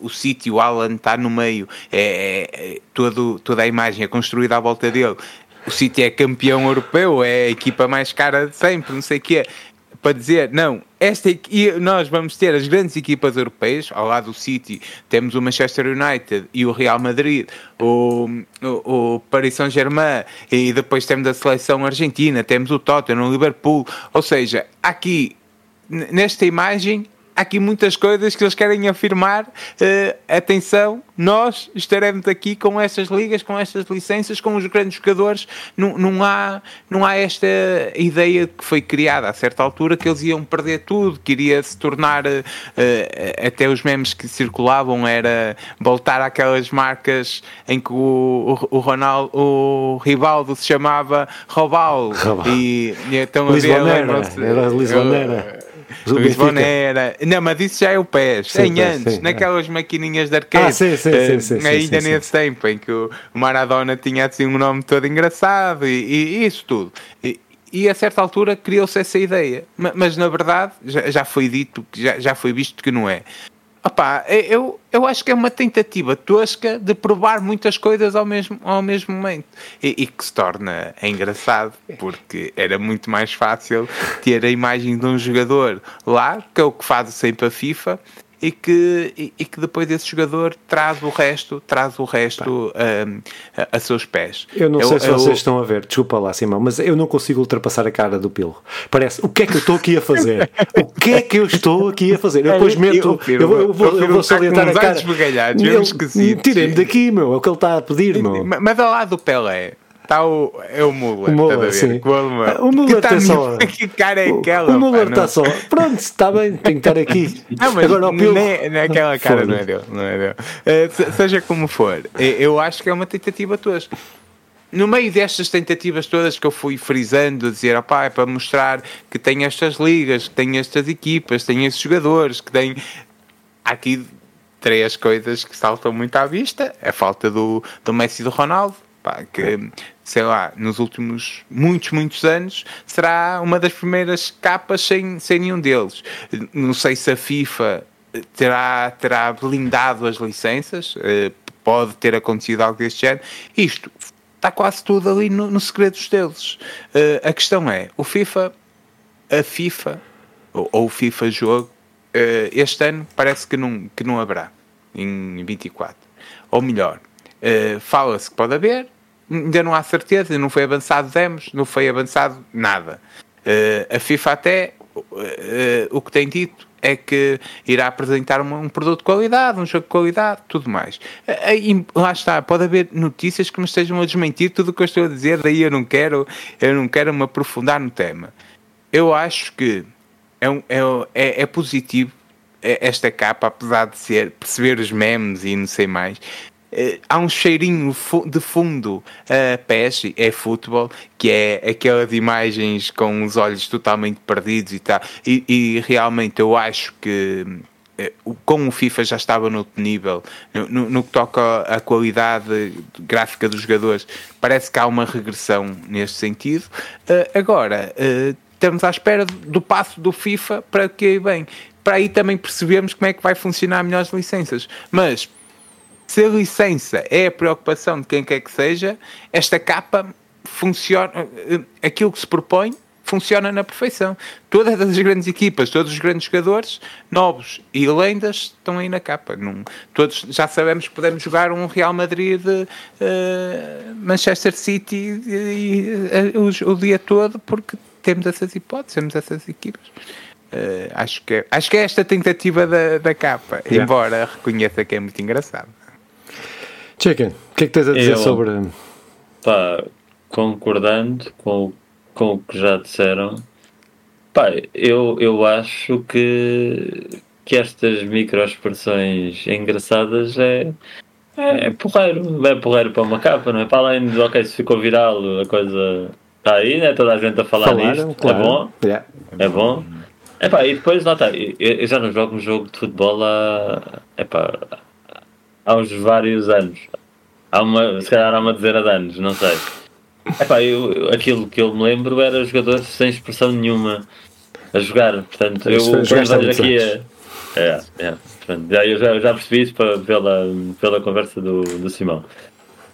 o sítio, o Alan está no meio, é, é, é, todo, toda a imagem é construída à volta dele. O City é campeão europeu, é a equipa mais cara de sempre, não sei o que é. Para dizer, não, esta nós vamos ter as grandes equipas europeias, ao lado do City temos o Manchester United e o Real Madrid, o, o, o Paris Saint-Germain e depois temos a seleção argentina, temos o Tottenham, o Liverpool, ou seja, aqui nesta imagem há aqui muitas coisas que eles querem afirmar. Uh, atenção, nós estaremos aqui com estas ligas, com estas licenças, com os grandes jogadores. Não, não, há, não há esta ideia que foi criada a certa altura que eles iam perder tudo, que iria se tornar. Uh, até os memes que circulavam era voltar àquelas marcas em que o, o, o Ronaldo, o Rivaldo se chamava Robal. E, e então havia. Era Lisbonera. Luís Bonera. Não, mas isso já é o PES. Sim, antes, sim, naquelas é. maquininhas de arcade. Ah, sim, sim, uh, sim, sim, ainda sim, nesse tempo em que o Maradona tinha assim um nome todo engraçado e, e isso tudo. E, e a certa altura criou-se essa ideia. Mas, mas, na verdade já, já foi dito, já, já foi visto que não é. Opá, eu, eu acho que é uma tentativa tosca de provar muitas coisas ao mesmo, ao mesmo momento. E, e, que se torna engraçado porque era muito mais fácil ter a imagem de um jogador lá, que é o que faz sempre a FIFA, e que, e, e, que depois esse jogador traz o resto, traz o resto um, a, a, seus pés. Eu não eu, sei se eu, vocês estão a ver, desculpa lá, Simão, mas eu não consigo ultrapassar a cara do Pilo. Parece, o que é que eu estou aqui a fazer? o que é que eu estou aqui a fazer? Eu depois meto, eu, eu, eu vou, eu vou salientar a cara. Tirem-me daqui, meu, é o que ele está a pedir, meu. Mas ao lado do Pelé, está o, é o Muller. O Muller, sim. O, Muller está só. Que cara é aquela? O Muller está só. Pronto, está bem, tem que estar aqui. Não, mas Agora, o Pilo... nem, nem aquela cara não é dele. Não é dele. Uh, seja como for, eu acho que é uma tentativa tosca no meio destas tentativas todas que eu fui frisando, dizer, opá, é para mostrar que tem estas ligas, que tem estas equipas, tem estes jogadores, que tem. Há aqui três coisas que saltam muito à vista: a falta do, do Messi e do Ronaldo, pá, que sei lá, nos últimos muitos, muitos anos, será uma das primeiras capas sem, sem nenhum deles. Não sei se a FIFA terá, terá blindado as licenças, eh, pode ter acontecido algo deste género. Isto está quase tudo ali no, no segredo dos deuses. Eh, a questão é, o FIFA, a FIFA, ou, ou o FIFA jogo, eh, este ano parece que não, que não haverá, em 24. Ou melhor, fala-se que pode haver, ainda não há certeza, não foi avançado demos, não foi avançado nada. Uh, a FIFA até uh, o que tem dito é que irá apresentar um, produto de qualidade, um jogo de qualidade, tudo mais. E lá está, pode haver notícias que me estejam a desmentir tudo o que eu estou a dizer, daí eu não quero, eu não quero me aprofundar no tema. Eu acho que é, um, é, é, é positivo esta capa, apesar de ser perceber os memes e não sei mais, Uh, há um cheirinho de fundo a uh, PES, é futebol, que é aquelas imagens com os olhos totalmente perdidos e tal. E, e realmente eu acho que uh, com o FIFA já estava no outro nível, no, no, no, que toca à qualidade gráfica dos jogadores, parece que há uma regressão neste sentido. Uh, agora, estamos à espera do passo do FIFA para que, bem, para aí também percebemos como é que vai funcionar melhor as licenças. Mas se a licença é a preocupação de quem quer que seja, esta capa funciona, eh, aquilo que se propõe funciona na perfeição. Todas as grandes equipas, todos os grandes jogadores, novos e lendas, estão aí na capa. Não, todos já sabemos que podemos jogar um Real Madrid, uh, Manchester City uh, o, o, dia todo, porque temos essas hipóteses, temos essas equipas. Acho, que é, acho que é esta tentativa da, da capa, yeah. embora reconheça que é muito engraçado. Chicken, o que é que tens a dizer eu, sobre. Pá, concordando com, com o que já disseram, pá, eu, eu acho que, que estas microexpressões engraçadas é, É, é porreiro, é porreiro para uma capa, não é? Para além de, ok, se ficou viral, a coisa está aí, né? Toda a gente a falar Falaram, nisto, claro. é bom, Yeah. é bom. Epá, e depois lá está, eu, eu já não jogo um jogo de futebol há, epá, há uns vários anos. Há uma, se calhar há uma dezena de anos, não sei. Epá, eu, aquilo que eu me lembro era jogadores sem expressão nenhuma a jogar. Portanto, eu muitos aqui a, é, é, portanto, já, eu já, já percebi isso pela, pela conversa do, do Simão.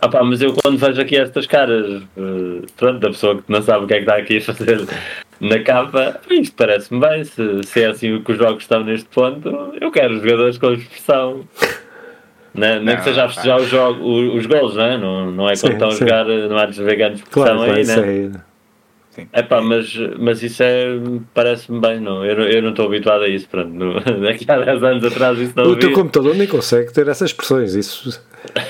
Ah pá, mas eu quando vejo aqui estas caras, eh, pronto, da pessoa que não sabe o que é que está aqui a fazer na capa, isto parece-me bem, se, se é assim que os jogos estão neste ponto, eu quero jogadores com expressão. Nem Não, que seja a festejar os, jogos, os, os golos, não é? Não, não é Sim, quando estão a jogar, não há de ver grande Claro, aí, né? é. É pá, mas, mas isso é, parece-me bem, não. Eu, não- eu não estou habituado a isso, pronto. No, daqui a 10 anos atrás isso não O teu computador nem consegue ter essas expressões. Isso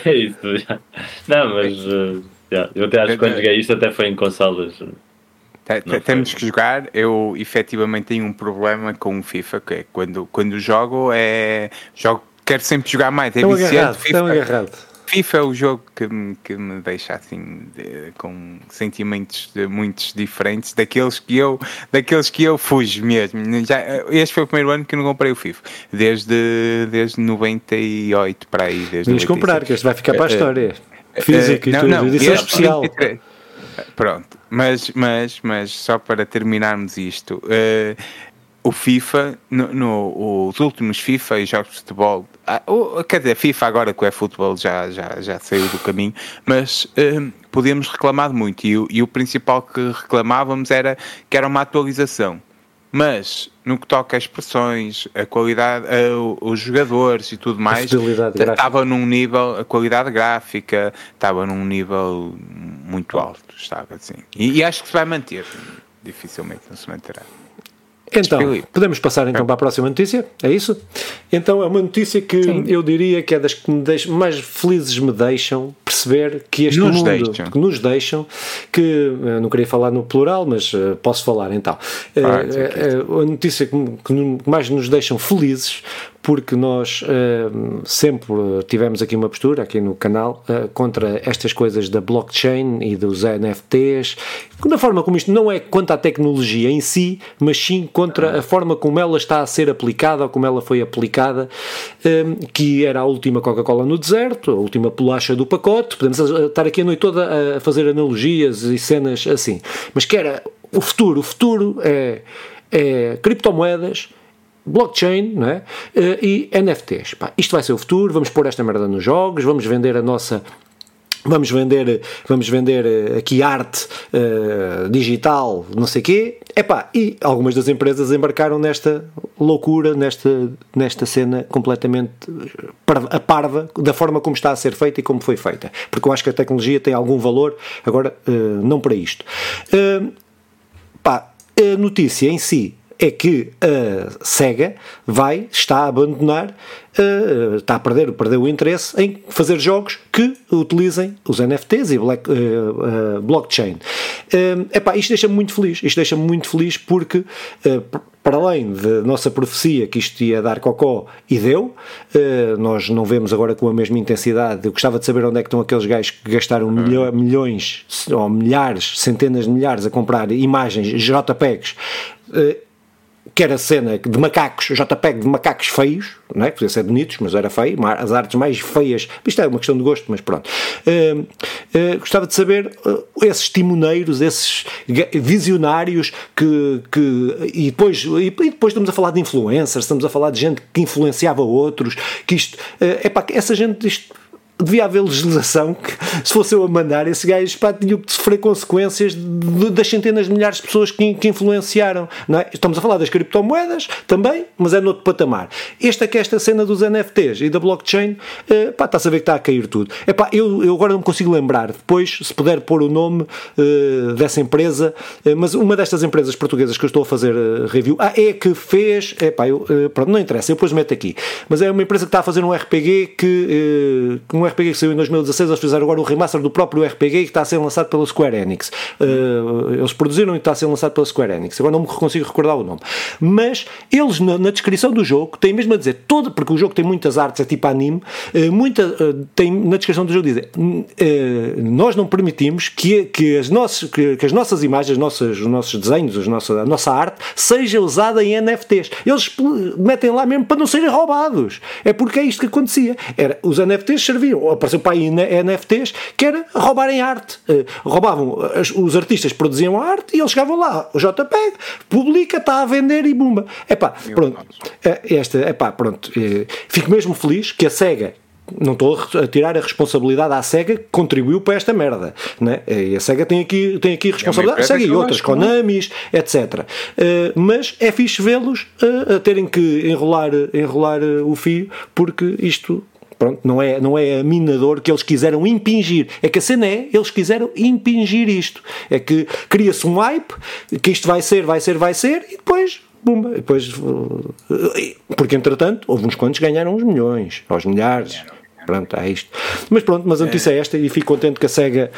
É isso, já. Não, mas eh, já, eu até acho que quando joguei isto até foi em consolas. Não. Temos que jogar. Eu efetivamente tenho um problema com o FIFA, que é quando, quando jogo, é. Jogo, quero sempre jogar mais. É viciante. agarrado. É FIFA, agarrado. FIFA é o jogo que me, que me deixa assim de- com sentimentos muitos diferentes daqueles que eu daqueles que eu fujo mesmo. Já, este foi o primeiro ano que eu não comprei o FIFA desde, desde 98 para aí. Desde Devíamos 96. comprar, que este vai ficar para a Eh, história. Físico Eh, e não, tudo. não, edição especial. 23 Pronto, mas, mas, mas só para terminarmos isto, eh, o FIFA, no, no- os últimos FIFA e jogos de futebol, quer dizer, FIFA agora que é futebol já, já, já saiu do caminho, mas eh, podíamos reclamar de muito e, o- e o principal que reclamávamos era que era uma atualização. Mas no que toca a expressões, a qualidade, a- os jogadores e tudo mais, estava num nível, a qualidade gráfica estava num nível muito alto, estava assim. E, e acho que se vai manter. Dificilmente não se manterá. Então, podemos passar então para a próxima notícia? É isso? Então é uma notícia que eu diria que é das que me deixam, mais felizes me deixam perceber que este Nos mundo deixam. que nos deixam, que eh, não queria falar no plural, mas eh, posso falar então. Ah, aqui. eh, a notícia que, que mais nos deixam felizes porque nós eh, sempre tivemos aqui uma postura, aqui no canal, eh, contra estas coisas da blockchain e dos NFTs, da forma como isto não é quanto à tecnologia em si, mas sim contra a forma como ela está a ser aplicada ou como ela foi aplicada, eh, que era a última Coca-Cola no deserto, a última bolacha do pacote, podemos estar aqui a noite toda a fazer analogias e cenas assim, mas que era o futuro, o futuro é, é criptomoedas, blockchain é? Eh, e NFTs. Pá, isto vai ser o futuro, vamos pôr esta merda nos jogos, vamos vender a nossa. Vamos vender, vamos vender eh, aqui arte eh, digital, não sei quê. Epá, e algumas das empresas embarcaram nesta loucura, nesta, nesta cena completamente parva- a parva da forma como está a ser feita e como foi feita. Porque eu acho que a tecnologia tem algum valor, agora eh, não para isto. Eh, Pá, a notícia em si é que a SEGA vai, está a abandonar, eh, está a perder, perdeu o interesse em fazer jogos que utilizem os NFTs e black- eh, eh, blockchain. Epá, isto deixa-me muito feliz, isto deixa-me muito feliz porque para além da nossa profecia que isto ia dar cocó e deu, nós não vemos agora com a mesma intensidade. Eu gostava de saber onde é que estão aqueles gajos que gastaram milho- milhões ou milhares, centenas de milhares a comprar imagens JPEGs. Que era cena de macacos, JPEG de macacos feios, não é? Podia ser bonitos, mas era feio, as artes mais feias, isto é uma questão de gosto, mas pronto. Eh, eh, gostava de saber eh, esses timoneiros, esses visionários que, que e, depois, e depois estamos a falar de influencers, estamos a falar de gente que influenciava outros, que isto, é que essa gente, isto, devia haver legislação que, se fosse eu a mandar, esse gajo pá, tinha que sofrer consequências de- das centenas de milhares de pessoas que, que influenciaram. É? Estamos a falar das criptomoedas também, mas é noutro patamar. Esta que é esta cena dos NFTs e da blockchain, eh, pá, está a saber que está a cair tudo. É pá, eu, eu agora não me consigo lembrar, depois, se puder pôr o nome eh, dessa empresa, eh, mas uma destas empresas portuguesas que eu estou a fazer eh, review, ah, é que fez, é pá, eu, eh, pronto, não interessa, eu depois meto aqui, mas é uma empresa que está a fazer um RPG que, eh, um RPG que saiu em 2016, eles fizeram agora o remaster do próprio RPG que está a ser lançado pela Square Enix. Uh, eles produziram e está a ser lançado pela Square Enix. Agora não me consigo recordar o nome. Mas eles, na, na descrição do jogo, têm mesmo a dizer, todo, porque o jogo tem muitas artes, é tipo anime, uh, muita, uh, tem, na descrição do jogo dizem, nós não permitimos que, que, as nossas, que, que as nossas imagens, os nossos, os nossos desenhos, os nossos, a nossa arte, seja usada em NFTs. Eles metem lá mesmo para não serem roubados. É porque é isto que acontecia. Era, os NFTs serviam, apareceu para aí NFTs, que era roubarem arte. Uh, roubavam, os artistas produziam arte e eles chegavam lá, o JPEG, publica, está a vender e bumba. Epá, pronto. Eh, esta, epá, pronto. Uh, fico mesmo feliz que a SEGA não estou a tirar a responsabilidade à SEGA que contribuiu para esta merda. Né? E a SEGA tem aqui, tem aqui responsabilidade, a SEGA e outras, Konamis, etc. Uh, mas é fixe vê-los uh, a terem que enrolar, enrolar uh, o fio, porque isto pronto, não é, não é a minador que eles quiseram impingir. É que a cena é, eles quiseram impingir isto. É que cria-se um hype, que isto vai ser, vai ser, vai ser, e depois Bumba, depois, porque entretanto, houve uns quantos ganharam uns milhões, aos milhares. Pronto, é isto. Mas pronto, mas a notícia é esta e fico contente que a SEGA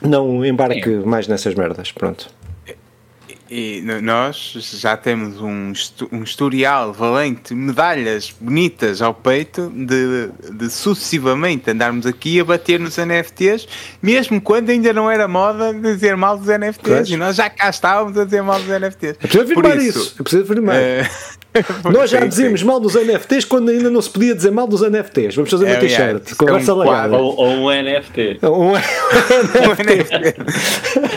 não embarque mais nessas merdas. Pronto. E nós já temos um, um historial valente, medalhas bonitas ao peito, de, de, sucessivamente andarmos aqui a bater nos NFTs, mesmo quando ainda não era moda dizer mal dos NFTs. Pois. E nós já cá estávamos a dizer mal dos NFTs. É preciso afirmar isso. isso. É preciso afirmar. Uh, Nós já dizíamos mal dos NFTs quando ainda não se podia dizer mal dos NFTs. Vamos fazer uma é, t-shirt. Conversa é um legada. Ou, ou, um NFT. Um, um NFT.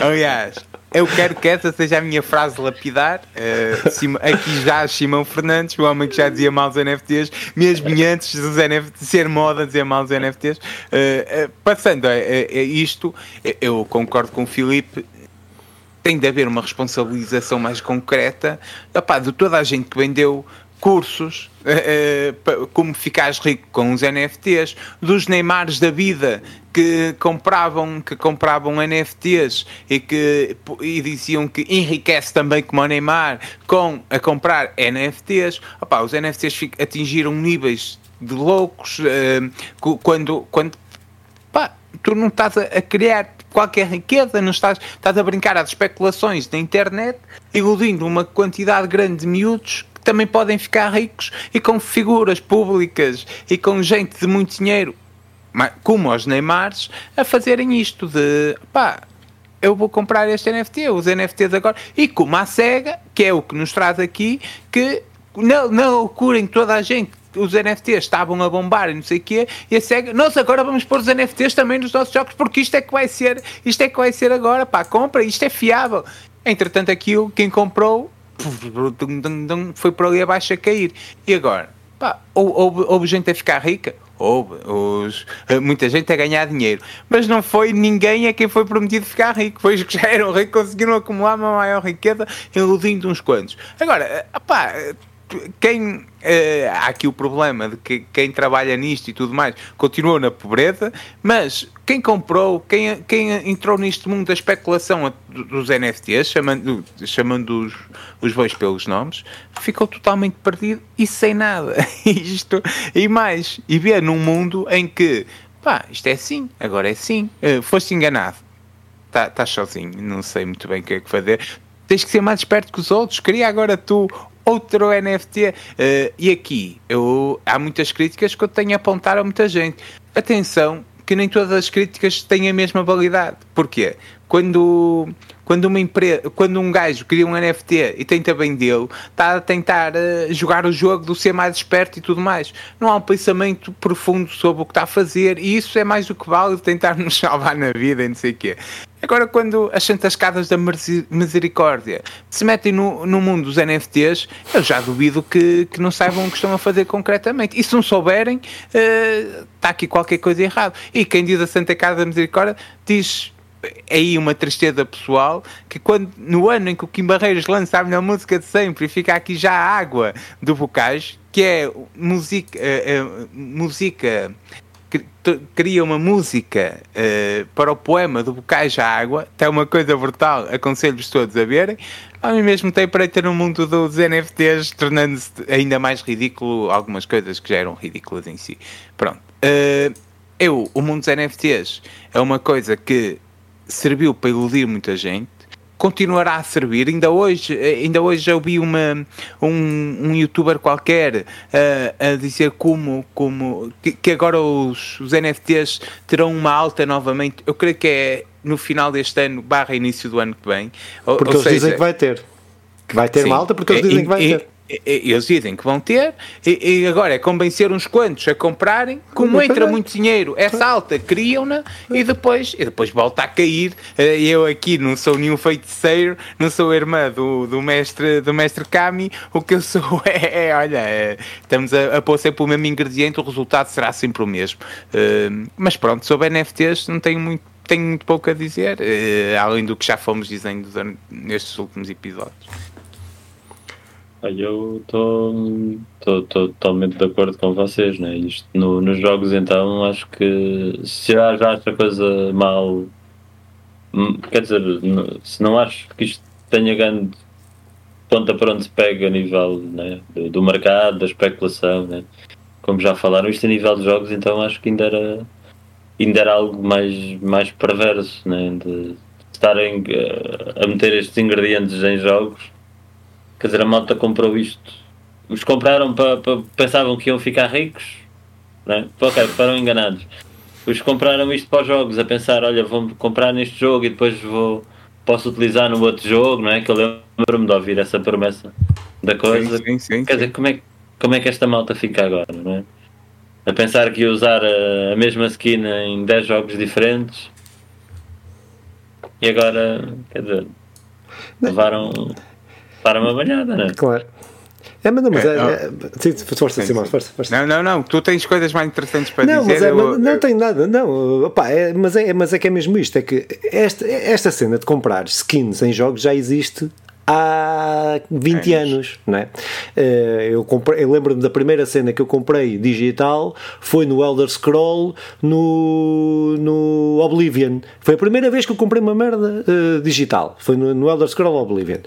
Aliás, eu quero que essa seja a minha frase lapidar. Uh, aqui já Simão Fernandes, o homem que já dizia mal dos NFTs, mesmo antes dos NFTs, ser moda dizer mal dos NFTs. Uh, uh, passando a, a, a, isto, eu concordo com o Filipe tem de haver uma responsabilização mais concreta opá, de toda a gente que vendeu cursos, uh, como ficares rico com os NFTs, dos Neymars da vida que compravam, que compravam NFTs e que e diziam que enriquece também como o Neymar com a comprar NFTs. Opá, os NFTs atingiram níveis de loucos uh, quando, quando pá, tu não estás a, a criar qualquer riqueza, não estás, estás a brincar às especulações da internet, iludindo uma quantidade grande de miúdos também podem ficar ricos e com figuras públicas e com gente de muito dinheiro, como os Neymars, a fazerem isto de pá, eu vou comprar este NFT, os NFTs agora, e como a SEGA, que é o que nos traz aqui, que na, loucura em toda a gente os NFTs estavam a bombar e não sei o quê, e a SEGA, nós agora vamos pôr os NFTs também nos nossos jogos, porque isto é que vai ser, isto é que vai ser agora, pá, compra, isto é fiável. Entretanto, aquilo, quem comprou, foi por ali abaixo a cair. E agora? Pá, houve, houve gente a ficar rica? Houve. Os, muita gente a ganhar dinheiro. Mas não foi ninguém a quem foi prometido ficar rico. Foi os que já eram ricos, conseguiram acumular uma maior riqueza, iludindo uns quantos. Agora, pá, quem Uh, há aqui o problema de que quem trabalha nisto e tudo mais continuou na pobreza, mas quem comprou, quem, quem entrou neste mundo da especulação dos NFTs, chamando, chamando os, os bois pelos nomes, ficou totalmente perdido e sem nada. isto e mais. E vê num mundo em que, pá, isto é assim, agora é assim, uh, foste enganado. Estás tá sozinho, não sei muito bem o que é que fazer tens que ser mais esperto que os outros. Queria agora tu outro NFT. Uh, eh, e aqui eu, há muitas críticas que eu tenho a apontar a muita gente. Atenção, que nem todas as críticas têm a mesma validade. Porquê? Quando, quando, uma empresa, quando um gajo cria um NFT e tenta vendê-lo, está a tentar uh, jogar o jogo do ser mais esperto e tudo mais. Não há um pensamento profundo sobre o que está a fazer e isso é mais do que válido tentar nos salvar na vida e não sei o quê. Agora, quando as santas escadas da misericórdia se metem no, no mundo dos NFTs, eu já duvido que, que não saibam o que estão a fazer concretamente. E se não souberem, uh, está aqui qualquer coisa errada. E quem diz a Santa Casa da Misericórdia diz aí uma tristeza pessoal que quando no ano em que o Kim Barreiros lança a melhor música de sempre e fica aqui já a água do Bocage, que é música, uh, uh, música cria uma música uh, para o poema do Bocage à Água, tem uma coisa brutal, aconselho-vos todos a verem. Ao mesmo tempo, para ter no mundo dos NFTs, tornando-se ainda mais ridículo algumas coisas que já eram ridículas em si. Pronto. Uh, eu, o mundo dos NFTs é uma coisa que serviu para iludir muita gente, continuará a servir. Ainda hoje, ainda hoje eu vi uma, um, um youtuber qualquer uh, a dizer como, como que, que agora os, os, NFTs terão uma alta novamente. Eu creio que é no final deste ano, barra início do ano que vem. Porque ou eles seja, dizem que vai ter. Que vai ter sim, uma alta porque eles dizem que vai ter eles dizem que vão ter, e, e, agora é convencer uns quantos a comprarem, como entra muito dinheiro, essa alta criam-na e depois, e depois volta a cair. Eh, eu aqui não sou nenhum feiticeiro, não sou irmã do, do, mestre, do mestre Kami, o que eu sou é, é olha, é, estamos a, a pôr sempre o mesmo ingrediente, o resultado será sempre o mesmo. Uh, mas pronto, sobre NFTs não tenho muito tenho muito pouco a dizer, uh, além do que já fomos dizendo nestes últimos episódios. Eu estou totalmente de acordo com vocês, né? Isto no, nos jogos então acho que se já, já acho a coisa mal hum, quer dizer, se não acho que isto tenha grande ponta para onde se pega a nível né, do, do, mercado, da especulação, né? como já falaram, isto a nível de jogos então acho que ainda era ainda era algo mais, mais perverso né? de estarem a meter estes ingredientes em jogos Quer dizer, a malta comprou isto. Os compraram para, para pensavam que iam ficar ricos, né? ok, foram enganados. Os compraram isto para os jogos, a pensar, olha, vou comprar neste jogo e depois vou posso utilizar no outro jogo, não é? Que eu lembro-me de ouvir essa promessa da coisa. Sim, sim, sim, Quer dizer, como é, como é que esta malta fica agora, não é? A pensar que ia usar a, a mesma skin em 10 jogos diferentes e agora, quer dizer, levaram para uma banhada, não é? Claro. É, mas não, mas é, é, é, sim, força, Simão, força, força. Não, não, não, tu tens coisas mais interessantes para não, dizer. Mas é, eu, não tenho nada, não, opa, é, mas, é, mas é que é mesmo isto, é que esta, esta cena de comprar skins em jogos já existe há 20 anos, não é? Eh, eu, comprei, eu lembro-me da primeira cena que eu comprei digital foi no Elder Scroll no, no Oblivion. Foi a primeira vez que eu comprei uma merda uh, digital. Foi no, no Elder Scroll Oblivion.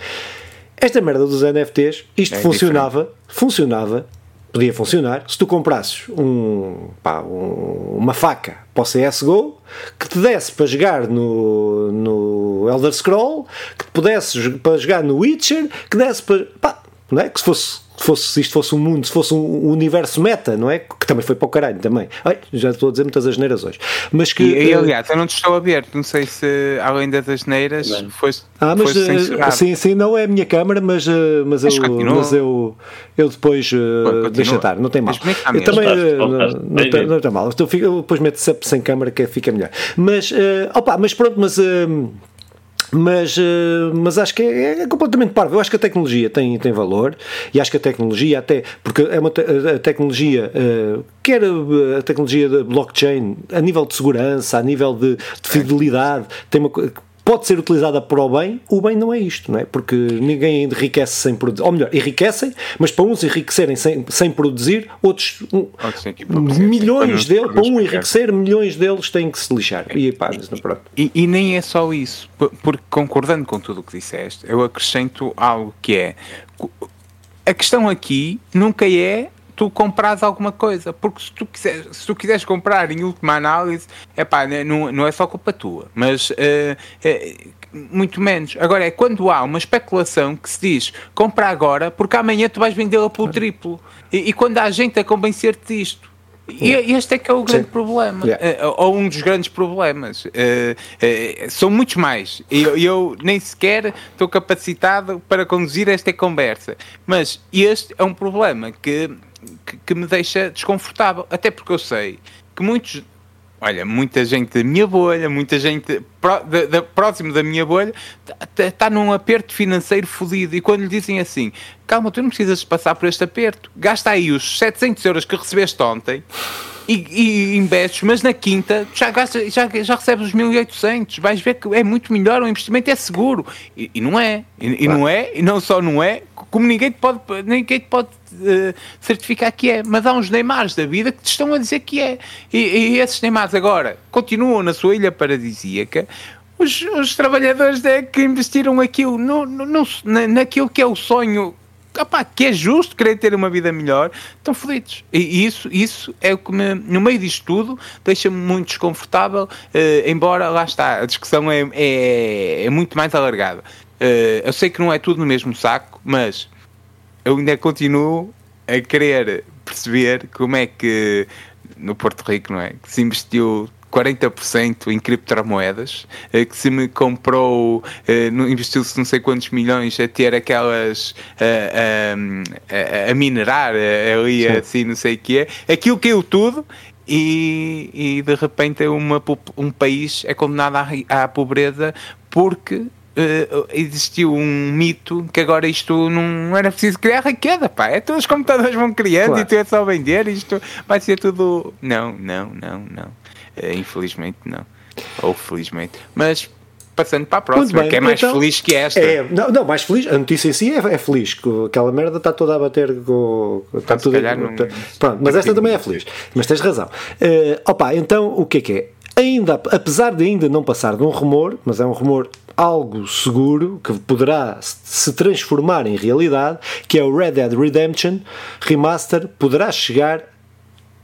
Esta merda dos NFTs, isto é funcionava, diferente. funcionava, podia funcionar, se tu comprasses um, pá, um, uma faca para o CSGO que te desse para jogar no, no Elder Scroll, que te pudesse para jogar no Witcher, que desse para. Pá, não é? Que se fosse fosse, se isto fosse um mundo, se fosse um universo meta, não é? Que também foi para o caralho também. Ai, já estou a dizer muitas asneiras hoje. Mas que, e, e aliás, eu não te estou a ver, não sei se além das asneiras foi Ah, mas uh, sim, sim, não é a minha câmara, mas, uh, mas, mas, eu, mas eu, eu depois uh, deixa estar, não tem mal. É eu também não, não, não tem mal. Então, eu depois meto sempre sem câmara que fica melhor. Mas, uh, opa, mas pronto, mas. Uh, mas, eh, mas acho que é, é, completamente parvo. Eu acho que a tecnologia tem, tem valor e acho que a tecnologia, até porque é uma te, a tecnologia, uh, quer a, tecnologia da blockchain, a nível de segurança, a nível de, de fidelidade, tem uma pode ser utilizada para o bem, o bem não é isto, não é? Porque ninguém enriquece sem produzir. Ou melhor, enriquecem, mas para uns enriquecerem sem, sem produzir, outros um, milhões deles, para um enriquecer, milhões deles têm que se lixar. E, pá, pronto. E, e nem é só isso, porque concordando com tudo o que disseste, eu acrescento algo que é a questão aqui nunca é tu compras alguma coisa. Porque se tu, quiseres, se tu quiseres comprar em última análise, né, não, não é só culpa tua, mas uh, muito menos. Agora é quando há uma especulação que se diz compra agora porque amanhã tu vais vendê-la pelo triplo. E, e, quando há gente a convencer-te disto. E este é que é o grande Sim. problema, yeah. uh, ou um dos grandes problemas. São muitos mais. Eu, eu nem sequer estou capacitado para conduzir esta conversa. Mas este é um problema que que, que me deixa desconfortável. Até porque eu sei que muitos olha, muita gente da minha bolha, muita gente pró, da, da, próximo da minha bolha, está tá num aperto financeiro fodido. E quando lhe dizem assim, calma, tu não precisas passar por este aperto, gasta aí os 700 euros que recebeste ontem e, e investes, mas na quinta já, gasta, já, já recebes os 1800. Vais ver que é muito melhor, o investimento é seguro. E, e não é. E, e, não é, e não só não é, como ninguém te pode, ninguém te pode uh, certificar que é. Mas há uns Neymars da vida que te estão a dizer que é. E, e esses Neymars agora continuam na sua ilha paradisíaca. Os, os trabalhadores é que investiram aquilo no, no, no, naquilo que é o sonho opá, que é justo querer ter uma vida melhor, estão fodidos. E isso, isso é o que me, no meio disto tudo, deixa-me muito desconfortável, uh, embora lá está, a discussão é, é, é muito mais alargada. Uh, eu sei que não é tudo no mesmo saco, mas eu ainda continuo a querer perceber como é que no Porto Rico, não é? Que se investiu 40% em criptomoedas, eh, que se me comprou, eh, investiu-se não sei quantos milhões a ter aquelas a, a, a minerar ali Sim. assim, não sei o que é, aquilo caiu tudo e, e de repente uma, um país é condenado à, à pobreza porque Uh, existiu um mito que agora isto não era preciso criar riqueza, pá. É todos os computadores vão criando claro. e tu é só vender, isto vai ser tudo. Não, não, não, não. Uh, infelizmente não. Ou felizmente. Mas passando para a próxima, bem, que é mais então, feliz que esta. É, não, não, mais feliz, a notícia em si é, é feliz, que aquela merda está toda a bater com. Está tudo, não, tá, pronto, mas esta também é feliz. Mas tens razão. Uh, opa, então o que é que é? Ainda, apesar de ainda não passar de um rumor, mas é um rumor algo seguro que poderá se transformar em realidade, que é o Red Dead Redemption Remaster, poderá chegar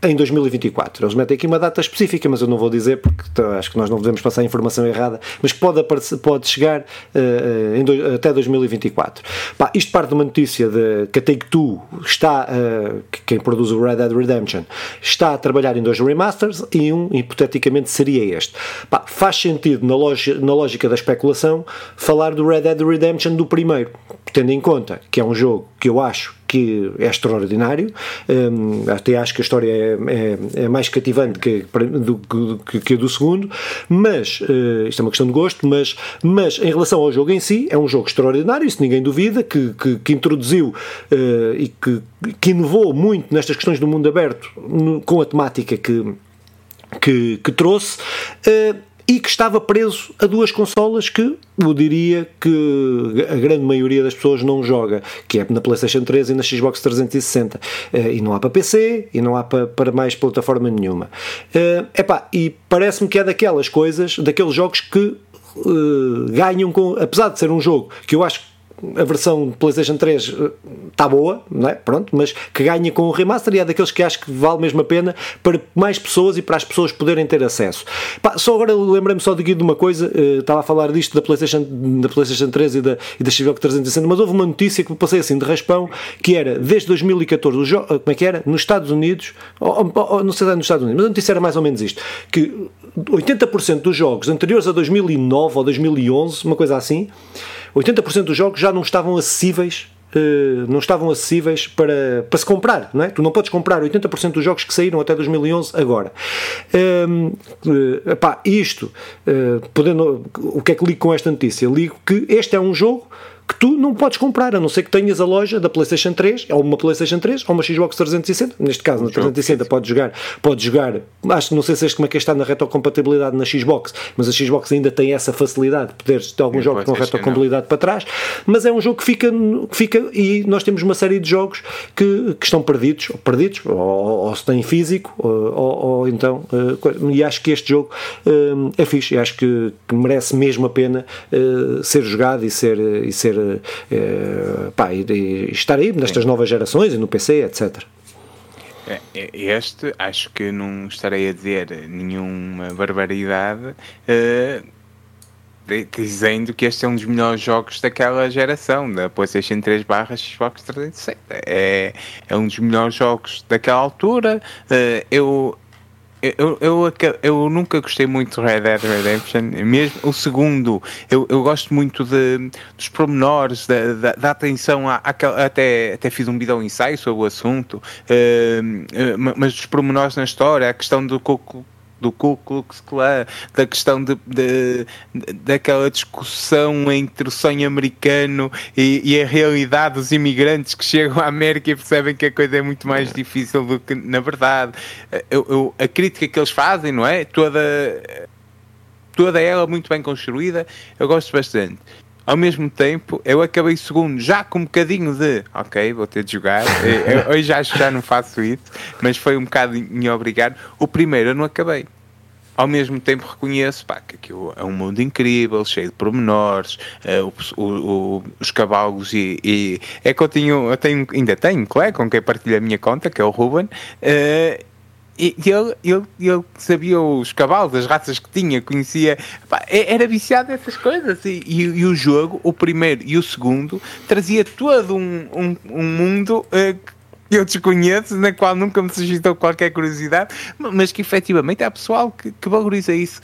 em 2024. Eles metem aqui uma data específica, mas eu não vou dizer porque acho que nós não devemos passar a informação errada, mas pode, aparecer, pode chegar uh, do, até 2024. Pá, isto parte de uma notícia de, que a Take-Two está, uh, quem produz o Red Dead Redemption, está a trabalhar em dois remasters e um, hipoteticamente, seria este. Pá, faz sentido, na, loja, na lógica da especulação, falar do Red Dead Redemption do primeiro, tendo em conta que é um jogo que eu acho que é extraordinário. Um, até acho que a história é, é, é mais cativante que, do, que, que a do segundo, mas uh, isto é uma questão de gosto. Mas, mas em relação ao jogo em si, é um jogo extraordinário, isso ninguém duvida, que, que, que introduziu uh, e que, que inovou muito nestas questões do mundo aberto no, com a temática que, que, que trouxe. Uh, e que estava preso a duas consolas que eu diria que a grande maioria das pessoas não joga, que é na PlayStation 3 e na Xbox 360. Eh, e não há para PC e não há para, para mais plataforma nenhuma. Uh, epá, e parece-me que é daquelas coisas, daqueles jogos que uh, ganham com. Apesar de ser um jogo que eu acho a versão PlayStation 3 está eh, boa, não é? Pronto, mas que ganha com o remaster e é daqueles que acho que vale mesmo a pena para mais pessoas e para as pessoas poderem ter acesso. Pá, só agora lembrei-me só de, de uma coisa, uh, estava a falar disto da PlayStation, da PlayStation 3 e da, e da Xbox 360, mas houve uma notícia que me passei assim de raspão, que era desde 2014, o jo, como é que era? Nos Estados Unidos, ou, ou, não sei se é nos Estados Unidos, mas a notícia era mais ou menos isto, que 80% dos jogos anteriores a 2009 ou 2011, uma coisa assim, 80% dos jogos já não estavam acessíveis Uh, não estavam acessíveis para, para se comprar, não é? Tu não podes comprar 80% dos jogos que saíram até 2011 agora. Uh, uh, epá, isto, uh, podendo, o que é que ligo com esta notícia? Ligo que este é um jogo que tu não podes comprar, a não ser que tenhas a loja da PlayStation 3, ou uma PlayStation 3, ou uma Xbox 360. Neste caso, na 360 podes jogar, podes jogar, acho que não sei se este como é que está na retrocompatibilidade na Xbox, mas a Xbox ainda tem essa facilidade de poderes ter alguns jogos com retrocompatibilidade para trás, mas é um jogo que fica, que fica e nós temos uma série de jogos que, que estão perdidos, ou perdidos, ou, ou, se têm físico, ou, ou então, uh, e acho que este jogo uh, é fixe, e acho que, que merece mesmo a pena ser jogado e ser, e ser uh, pá, e, e estar aí nestas Sim. novas gerações e no PC, etc. É, é, este, acho que não estarei a dizer nenhuma barbaridade uh, dizendo que este é um dos melhores jogos daquela geração, da PlayStation 3 barra Xbox 360. É, é um dos melhores jogos daquela altura. Uh, eu eu, eu, eu nunca gostei muito de Red Dead Redemption, mesmo o segundo, eu, eu gosto muito de, dos pormenores, da, da, da atenção, à, à, até, até fiz um vídeo ensaio sobre o assunto, uh, mas dos pormenores na história, a questão do do Ku Klux Klan, da questão de, de, daquela discussão entre o sonho americano e, e, a realidade dos imigrantes que chegam à América e percebem que a coisa é muito mais difícil do que na verdade. Eu, eu, a crítica que eles fazem, não é? Toda, toda ela muito bem construída, eu gosto bastante ao mesmo tempo, eu acabei segundo, já com um bocadinho de ok, vou ter de jogar. eu, hoje acho que já não faço isso, mas foi um bocado obrigado. O primeiro eu não acabei. ao mesmo tempo reconheço pá, que aquilo é um mundo incrível, cheio de pormenores, uh, o, o, os cavalos e, e, é que eu tenho, eu tenho, ainda tenho um colega com quem partilho a minha conta, que é o Ruben, uh, e ele, ele, ele sabia os cavalos, as raças que tinha, conhecia, pá, era viciado nessas coisas. E, e, e, o jogo, o primeiro e o segundo, trazia todo um, um, um mundo uh, que eu desconheço, na qual nunca me suscitou qualquer curiosidade, mas que efetivamente há pessoal que, que valoriza isso.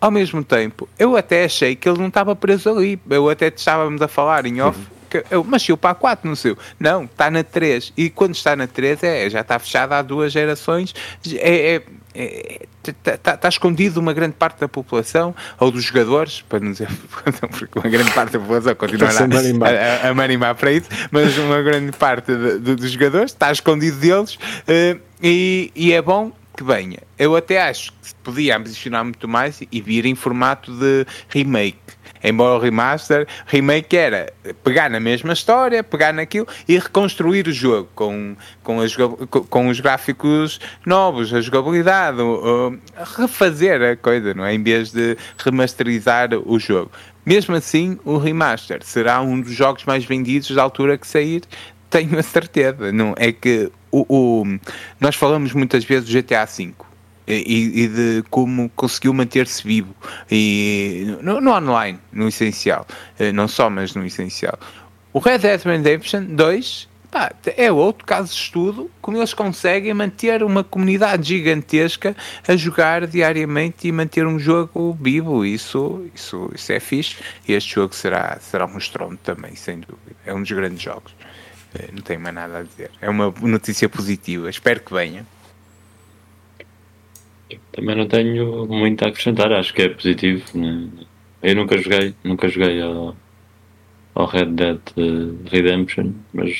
Ao mesmo tempo, eu até achei que ele não estava preso ali. Eu até estávamos a falar em off. Uhum eu, mas se o para 4 no seu. Não, está na 3. E quando está na 3, é, já está fechada há duas gerações. É, é, está, é, tá, escondido uma grande parte da população, ou dos jogadores, para não dizer, porque uma grande parte da população continua a, a, a marimbar para isso, mas uma grande parte de, de, dos jogadores está escondido deles uh, e, e é bom que venha. Eu até acho que podia ambicionar muito mais e vir em formato de remake Embora o remaster, remake era pegar na mesma história, pegar naquilo e reconstruir o jogo com, com, as, com os gráficos novos, a jogabilidade, uh, refazer a coisa, não é? Em vez de remasterizar o jogo. Mesmo assim, o remaster será um dos jogos mais vendidos da altura que sair, tenho a certeza. Não é que o, o nós falamos muitas vezes do GTA V e, e de como conseguiu manter-se vivo e no, no, online, no essencial, eh, não só, mas no essencial. O Red Dead Redemption 2 pá, é outro caso de estudo como eles conseguem manter uma comunidade gigantesca a jogar diariamente e manter um jogo vivo. Isso, isso, isso é fixe. E este jogo será, será um estrondo também, sem dúvida. É um dos grandes jogos. Eh, não tenho mais nada a dizer. É uma notícia positiva. Espero que venha. Também não tenho muito a acrescentar, acho que é positivo. Né? Eu nunca joguei, nunca joguei ao, ao Red Dead Redemption, mas,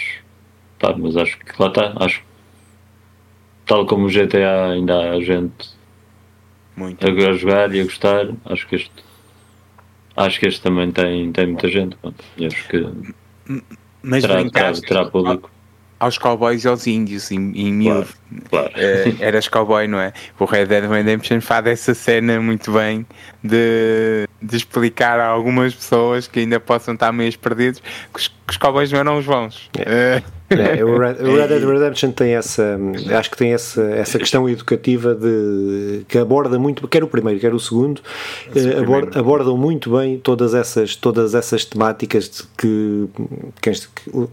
tá, mas acho que lá está, acho tal como o GTA ainda há gente muito. a jogar e a gostar, acho que este acho que este também tem, tem muita gente. e acho que mas terá, terá, terá público aos cowboys e aos índios em, em mil. Claro, claro. Uh, eras cowboy, não é? O Red Dead Redemption faz essa cena muito bem de, de explicar a algumas pessoas que ainda possam estar meio perdidos que os, que os cowboys não eram os bons. É. Uh, é, o, Red, Dead Redemption tem essa, acho que tem essa, essa questão educativa de que aborda muito, quer o primeiro, quer o segundo, eh, aborda, abordam muito bem todas essas, todas essas temáticas que quem,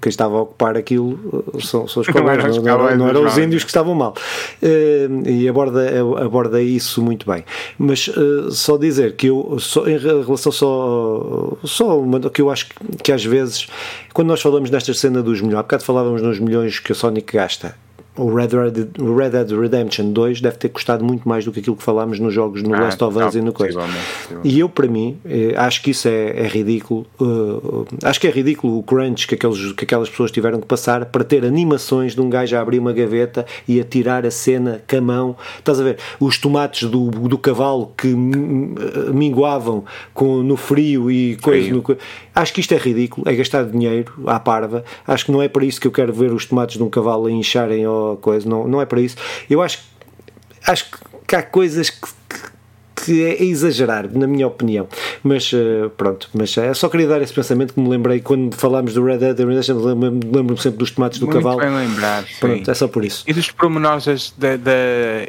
quem estava a ocupar aquilo eh, são, são os cowboys, não, não, não, eram os índios que estavam mal. Eh, e aborda, aborda isso muito bem. Mas só dizer que eu, só, em relação só, só uma que eu acho que às vezes, quando nós falamos nesta cena dos melhores, há bocado falávamos nos milhões que a Sonic gasta o Red, Red, Red Dead Redemption 2 deve ter custado muito mais do que aquilo que falámos nos jogos no ah, Last of Us não, e no coisa. E eu, para mim, eh, acho que isso é, é ridículo. Uh, acho que é ridículo o crunch que, aqueles, que aquelas pessoas tiveram que passar para ter animações de um gajo a abrir uma gaveta e a tirar a cena com a mão. Estás a ver? Os tomates do, do cavalo que minguavam com, no frio e coisa. No, acho que isto é ridículo. É gastar dinheiro à parva. Acho que não é para isso que eu quero ver os tomates de um cavalo a incharem ao coisa, não, não é para isso. Eu acho, acho que há coisas que, que é exagerar, na minha opinião. Mas uh, pronto, mas uh, só queria dar esse pensamento que me lembrei quando falámos do Red Dead Redemption, lembro-me lembro sempre dos tomates do Muito cavalo. Bem lembrado, pronto, sim. é só por isso. E dos pormenores da, da,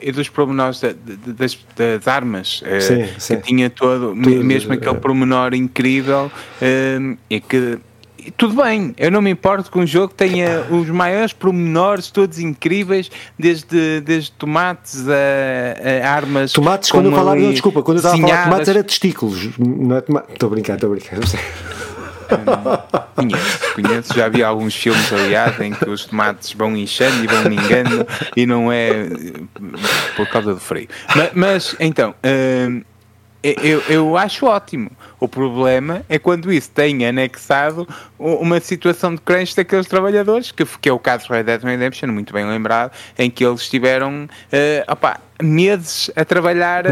e dos pormenores da, das, das, armas, sim, sim. que tinha todo, Tudo, mesmo aquele pormenor incrível, e que tudo bem, eu não me importo que um jogo tenha os maiores pormenores, todos incríveis, desde, desde tomates a, a armas. Tomates, quando eu falava, não, desculpa, quando eu estava a falar tomates era testículos, não é tomate. Estou a brincar, estou a brincar. conheço, conheço, já vi alguns filmes, aliás, em que os tomates vão inchando e vão mingando e não é por causa do frio. Mas, mas então, hum, eu, eu acho ótimo. O problema é quando isso tem anexado uma situação de crunch daqueles trabalhadores, que, que é o caso do Red Dead Redemption, muito bem lembrado, em que eles estiveram uh, opa, meses a trabalhar uh,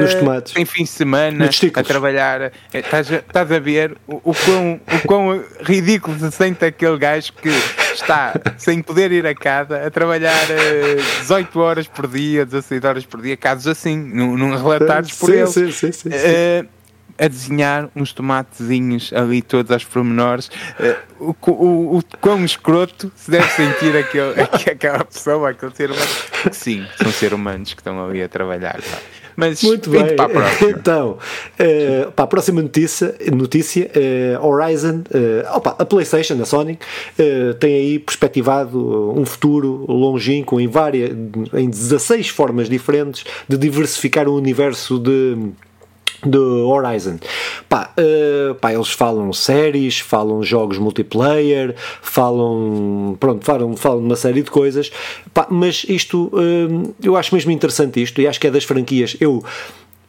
em fim de semana, a trabalhar. Uh, estás, a, estás a ver o, o, quão, o quão ridículo se sente aquele gajo que está sem poder ir a casa a trabalhar uh, 18 horas por dia, 16 horas por dia, casos assim, num, num relatados por sim, ele. Sim, sim, sim, uh, a desenhar uns tomatezinhos ali todos aos pormenores. Uh, o, o, o quão escroto se deve sentir aquele, aquela pessoa, aquele ser humano. Sim, são seres humanos que estão ali a trabalhar. Pá. Mas Muito bem. Para a então, uh, para a próxima notícia, notícia uh, Horizon, uh, opa, a PlayStation, a Sony, tem aí perspectivado um futuro longínquo em várias, em 16 formas diferentes de diversificar o universo de do Horizon. Pá, uh, pá, eles falam séries, falam jogos multiplayer, falam, pronto, falam, falam uma série de coisas, pá, mas isto, uh, eu acho mesmo interessante isto, e acho que é das franquias, eu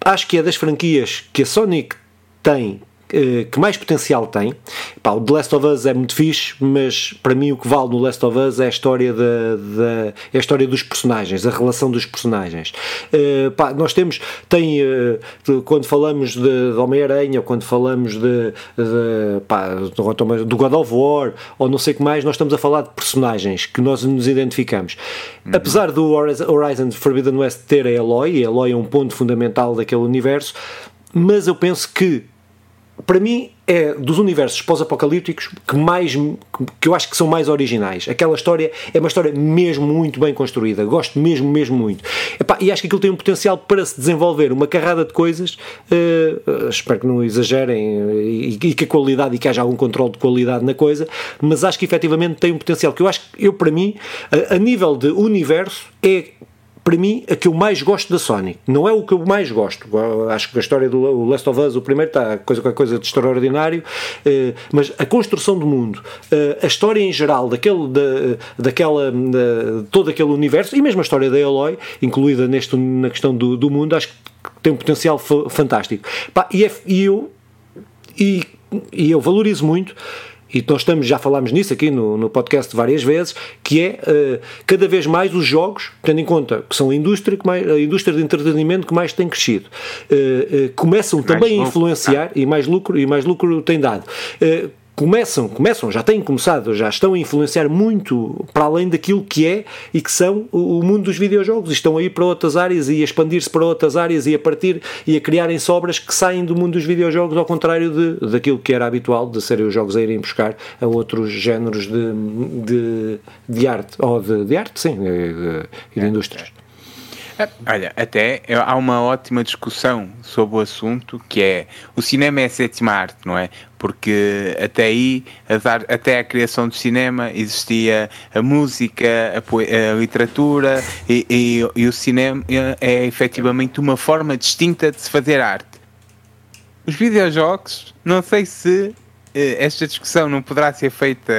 acho que é das franquias que a Sonic tem que mais potencial tem. Pá, o The Last of Us é muito fixe, mas para mim o que vale no Last of Us é a história, da, da é a história dos personagens, a relação dos personagens. Uh, pá, nós temos, tem, uh, quando falamos de, de Homem-Aranha, quando falamos de, de pá, do God of War, ou não sei o que mais, nós estamos a falar de personagens que nós nos identificamos. Uhum. Apesar do Horizon Forbidden West ter a Eloy, a Eloy é um ponto fundamental daquele universo, mas eu penso que para mim é dos universos pós-apocalípticos que mais que eu acho que são mais originais. Aquela história é uma história mesmo muito bem construída. Gosto mesmo, mesmo muito. Epá, e acho que aquilo tem um potencial para se desenvolver uma carrada de coisas. Uh, espero que não exagerem e, e, que a qualidade e que haja algum controle de qualidade na coisa, mas acho que efetivamente tem um potencial que eu acho que eu para mim a, a nível de universo é para mim, a que eu mais gosto da Sony. Não é o que eu mais gosto. Acho que a história do Last of Us, o primeiro, está coisa, coisa de extraordinário, eh, mas a construção do mundo, eh, a história em geral, daquele, da, daquela, todo aquele universo, e mesmo a história da Eloy, incluída neste, na questão do, do mundo, acho que tem um potencial fantástico. e, é, e eu, e, e eu valorizo muito e nós estamos, já falámos nisso aqui no, no podcast várias vezes, que é uh, cada vez mais os jogos, tendo em conta que são a indústria, que mais, a indústria de entretenimento que mais tem crescido, uh, uh, começam mais também a influenciar, ah. e mais lucro, e mais lucro tem dado começam, começam, já têm começado, já estão a influenciar muito para além daquilo que é e que são o, mundo dos videojogos. Estão aí para outras áreas e a expandir-se para outras áreas e a partir e a criarem sobras que saem do mundo dos videojogos, ao contrário de, daquilo que era habitual de serem os jogos a irem buscar a outros géneros de, de, de arte, ou de, de arte, sim, e de indústrias. É, olha, até há uma ótima discussão sobre o assunto que é o cinema é a sétima arte, não é? Porque até aí, até a criação do cinema, existia a música, a, a literatura e, e, e o cinema é efetivamente uma forma distinta de se fazer arte. Os videojogos, não sei se eh, esta discussão não poderá ser feita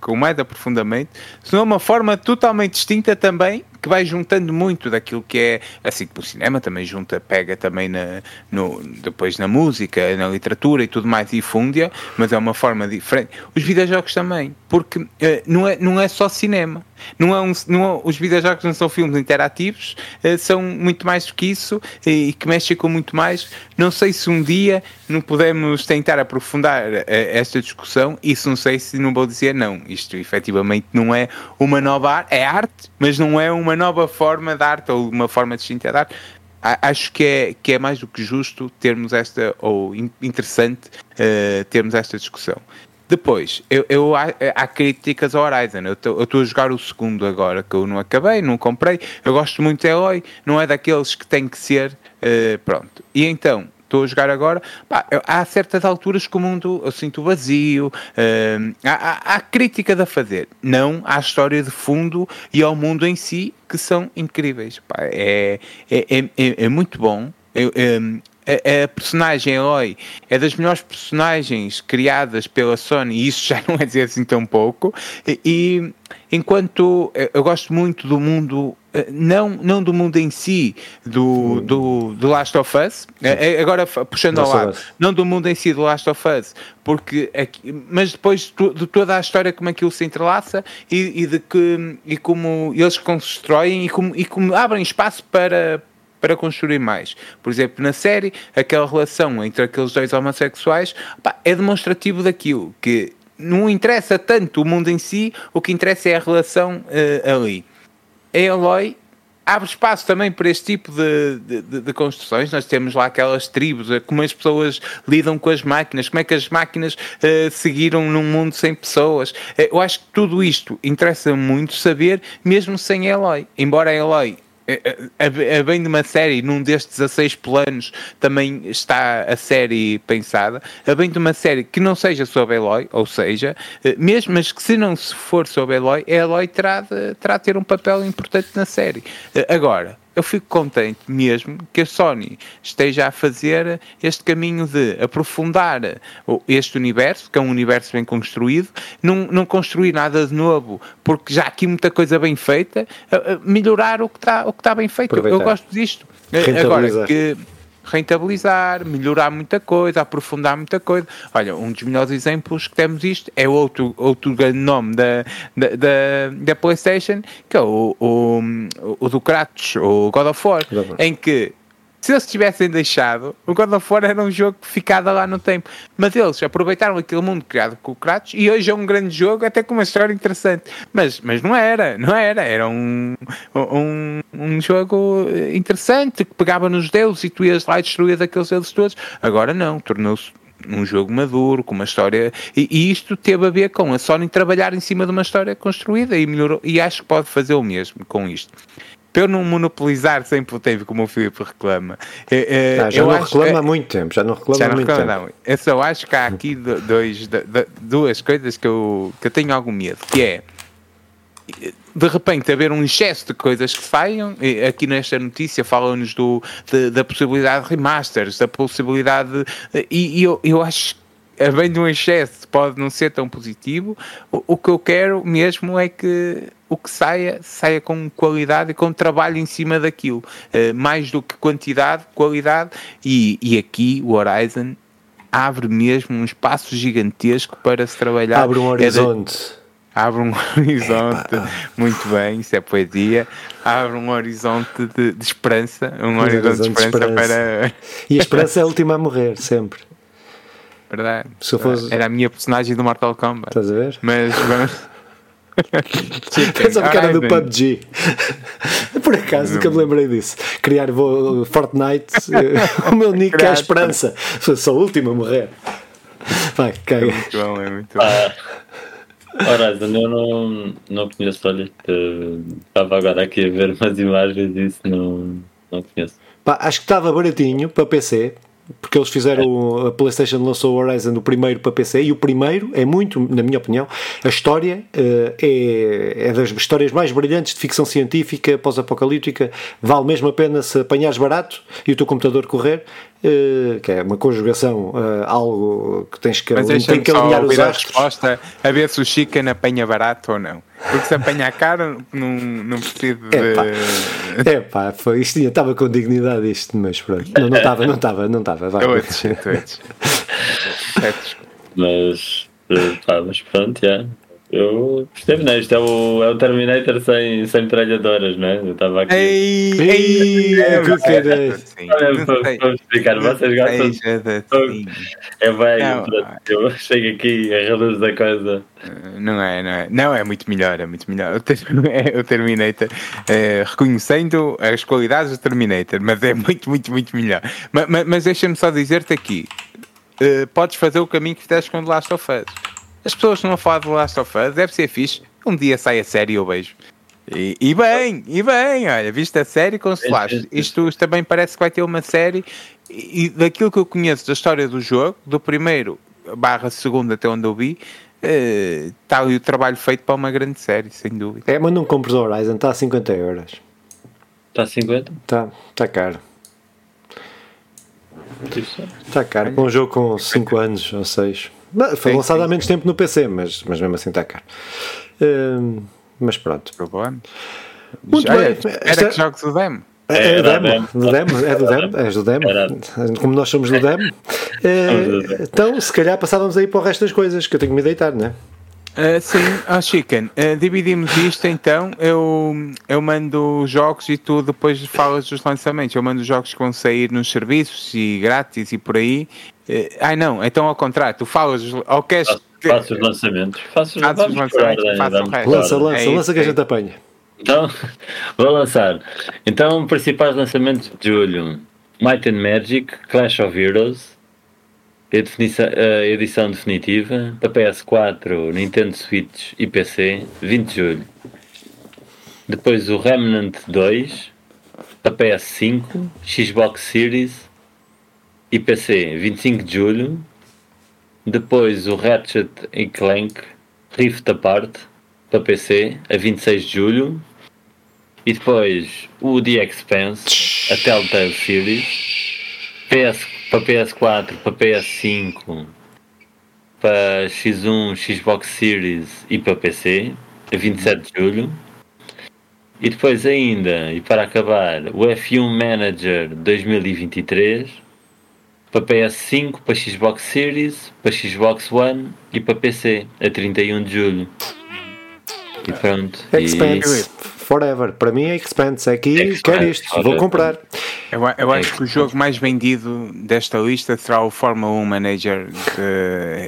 com mais aprofundamento, senão uma forma totalmente distinta também que vai juntando muito daquilo que é, assim como o cinema também junta, pega também na, no, depois na música, na literatura e tudo mais e funde mas é uma forma diferente. Os videojogos também, porque uh, não, é, não é só cinema. Não é um, não é, os videojogos não são filmes interativos, uh, são muito mais do que isso e, e, que mexem com muito mais. Não sei se um dia não podemos tentar aprofundar uh, esta discussão, isso não sei se não vou dizer não. Isto efetivamente não é uma nova arte, é arte, mas não é uma nova forma de arte ou uma forma distinta de arte. Acho que é, que é mais do que justo termos esta, ou interessante uh, termos esta discussão. Depois, eu, eu há, há, críticas ao Horizon. Eu estou a jogar o segundo agora, que eu não acabei, não comprei. Eu gosto muito de Eloy, não é daqueles que tem que ser. Uh, pronto. E então, estou a jogar agora, pá, há certas alturas que o mundo eu sinto vazio, uh, há, há, há, crítica a fazer, não à história de fundo e ao mundo em si, que são incríveis. Pá, é, é, é, é, muito bom. Eu, um, a, a, personagem Eloy é das melhores personagens criadas pela Sony, e isso já não é dizer assim tão pouco. E, e enquanto eu gosto muito do mundo eh, não, não do mundo em si do, do, do Last of Us, eh, eh, agora puxando ao lado, não do mundo em si do Last of Us, porque aqui, mas depois de toda a história como aquilo se entrelaça e, e de que e como eles constroem e como, e como abrem espaço para para construir mais. Por exemplo, na série, aquela relação entre aqueles dois homossexuais pá, é demonstrativo daquilo que não interessa tanto o mundo em si, o que interessa é a relação uh, ali. A Eloy abre espaço também para este tipo de, de, de, construções. Nós temos lá aquelas tribos, eh, como as pessoas lidam com as máquinas, como é que as máquinas uh, seguiram num mundo sem pessoas. Uh, eu acho que tudo isto interessa muito saber, mesmo sem Eloy. Embora Eloy a, a, a bem de uma série, num destes 16 planos também está a série pensada, a bem de uma série que não seja sobre Eloy, ou seja, eh, mesmo mas que se não for sobre Eloy, Eloy terá de, terá de ter um papel importante na série. Eh, agora, eu fico contente mesmo que a Sony esteja a fazer este caminho de aprofundar este universo, que é um universo bem construído, não, não construir nada de novo, porque já há aqui muita coisa bem feita, melhorar o que está, o que está bem feito. Eu, eu gosto disto. Agora, que rentabilizar, melhorar muita coisa, aprofundar muita coisa. Olha, um dos melhores exemplos que temos isto é outro, outro grande nome da, da, da, da PlayStation, que é o, o, o do Kratos, o God of War, em que se eles tivessem deixado, o God of War era um jogo ficava lá no tempo. Mas eles aproveitaram aquele mundo criado com o Kratos e hoje é um grande jogo, até com uma história interessante. Mas, mas não era, não era. Era um, um, um jogo interessante que pegava nos deuses e tu ias lá e destruías aqueles deuses todos. Agora não, tornou-se um jogo maduro, com uma história. E, e, isto teve a ver com a Sony trabalhar em cima de uma história construída e melhorou. E acho que pode fazer o mesmo com isto para eu não monopolizar sempre o tempo como o Filipe reclama. É, é, já não reclama há muito tempo, já não reclama já não muito reclama, tempo. Não. Eu só acho que há aqui dois, duas coisas que eu, que eu tenho algum medo, que é de repente haver um excesso de coisas que saiam, aqui nesta notícia falam-nos da possibilidade de remasters, da possibilidade de, e, e eu, eu acho que bem de um excesso pode não ser tão positivo, o, o que eu quero mesmo é que o que saia, saia com qualidade e com trabalho em cima daquilo. Uh, mais do que quantidade, qualidade. E, e aqui o Horizon abre mesmo um espaço gigantesco para se trabalhar. Abre um horizonte. É de, abre um horizonte, muito bem, isso é poesia. Abre um horizonte de, de esperança, um, um horizonte, horizonte, de esperança, esperança, para. E a esperança é a última a morrer, sempre. Verdade. Se eu fosse... Era a minha personagem do Mortal Kombat. Estás a ver? Mas vamos. Pensava que era do PUBG. Por acaso nunca me lembrei disso. Criar Fortnite, eh, o meu nick é a esperança. Sou o último a morrer. Vai, caga. É muito bom, é muito bom. Ah, Horizon, eu não, não conheço, olha, estava agora aqui a ver umas imagens e isso não, não conheço. Pá, acho que estava baratinho para PC, porque eles fizeram a PlayStation lançou o Horizon o primeiro para PC e o primeiro é muito, na minha opinião, a história uh, é, é das histórias mais brilhantes de ficção científica pós-apocalíptica. Vale mesmo a pena se apanhares barato e o teu computador correr, uh, que é uma conjugação, uh, algo que tens que, Mas tem que alinhar os astros. a resposta a ver se o Chicken apanha barato ou não. Porque se apanhar caro, não, não preciso de. É pá, foi, isto estava com dignidade isto, mas pronto. Não estava, não estava, não estava. Vai. mas, pá, mas pronto, já. Eu gostei, né? Isto é o, é o Terminator sem, sem metralhadoras, né? Eu estava aqui. Ei, ei, é, o que era Vamos explicar, vocês gostam. É bem, eu chego aqui a reluz da coisa. Não é, não é. Não, é muito melhor, é muito melhor. O Terminator, é, reconhecendo as qualidades do Terminator, mas é muito, muito, muito melhor. Mas, mas, deixa-me só dizer-te aqui: uh, podes fazer o caminho que fizeste com The Last of Us as pessoas não falam de Last of Us, deve ser fixe. Um dia sai a série e eu vejo. E, e, bem, e bem, olha, viste a série com Slash. Isto também parece que vai ter uma série. E, e daquilo que eu conheço da história do jogo, do primeiro barra segundo até onde eu vi, está eh, ali o trabalho feito para uma grande série, sem dúvida. É, mas não compres o Horizon, está a 50 euros. Está a 50? Está, está caro. Está caro, para um jogo com 5 anos ou 6. Foi sim, lançado sim, há menos tempo no PC, mas, mas mesmo assim está caro. Uh, mas pronto. Muito Já bem. Era Esta... que jogos o demo. É, é, demo, do demo, é do demo, és do demo, como nós somos do demo. É, então, se calhar passávamos aí para o resto das coisas, que eu tenho que me deitar, não é? Uh, sim, oh, Chicken, uh, dividimos isto então. Eu, eu mando jogos e tu depois falas dos lançamentos. Eu mando jogos que vão sair nos serviços e grátis e por aí. Uh, ai não, então ao contrário, tu falas ou queres. Faço os lançamentos. Faço, os lançamentos. Lança, lança, é lança que a gente apanha. Então, vou lançar. Então, principais lançamentos de julho: Might and Magic, Clash of Heroes, a edição definitiva para PS4, Nintendo Switch e PC, 20 de julho. Depois o Remnant 2 para PS5, Xbox Series e PC, 25 de julho. Depois o Ratchet Clank Rift Apart para PC, a 26 de julho. E depois o The Expanse, a Telltale Series, PS para PS4, para PS5, para X1, Xbox Series e para PC, a 27 de julho. E depois ainda, e para acabar, o F1 Manager 2023 para PS5, para Xbox Series, para Xbox One e para PC, a 31 de julho. E pronto. Expanse. E... Forever. Para mim é Expanse. É aqui, quer isto, vou comprar. Eu, eu acho que o jogo mais vendido desta lista será o Fórmula 1 Manager.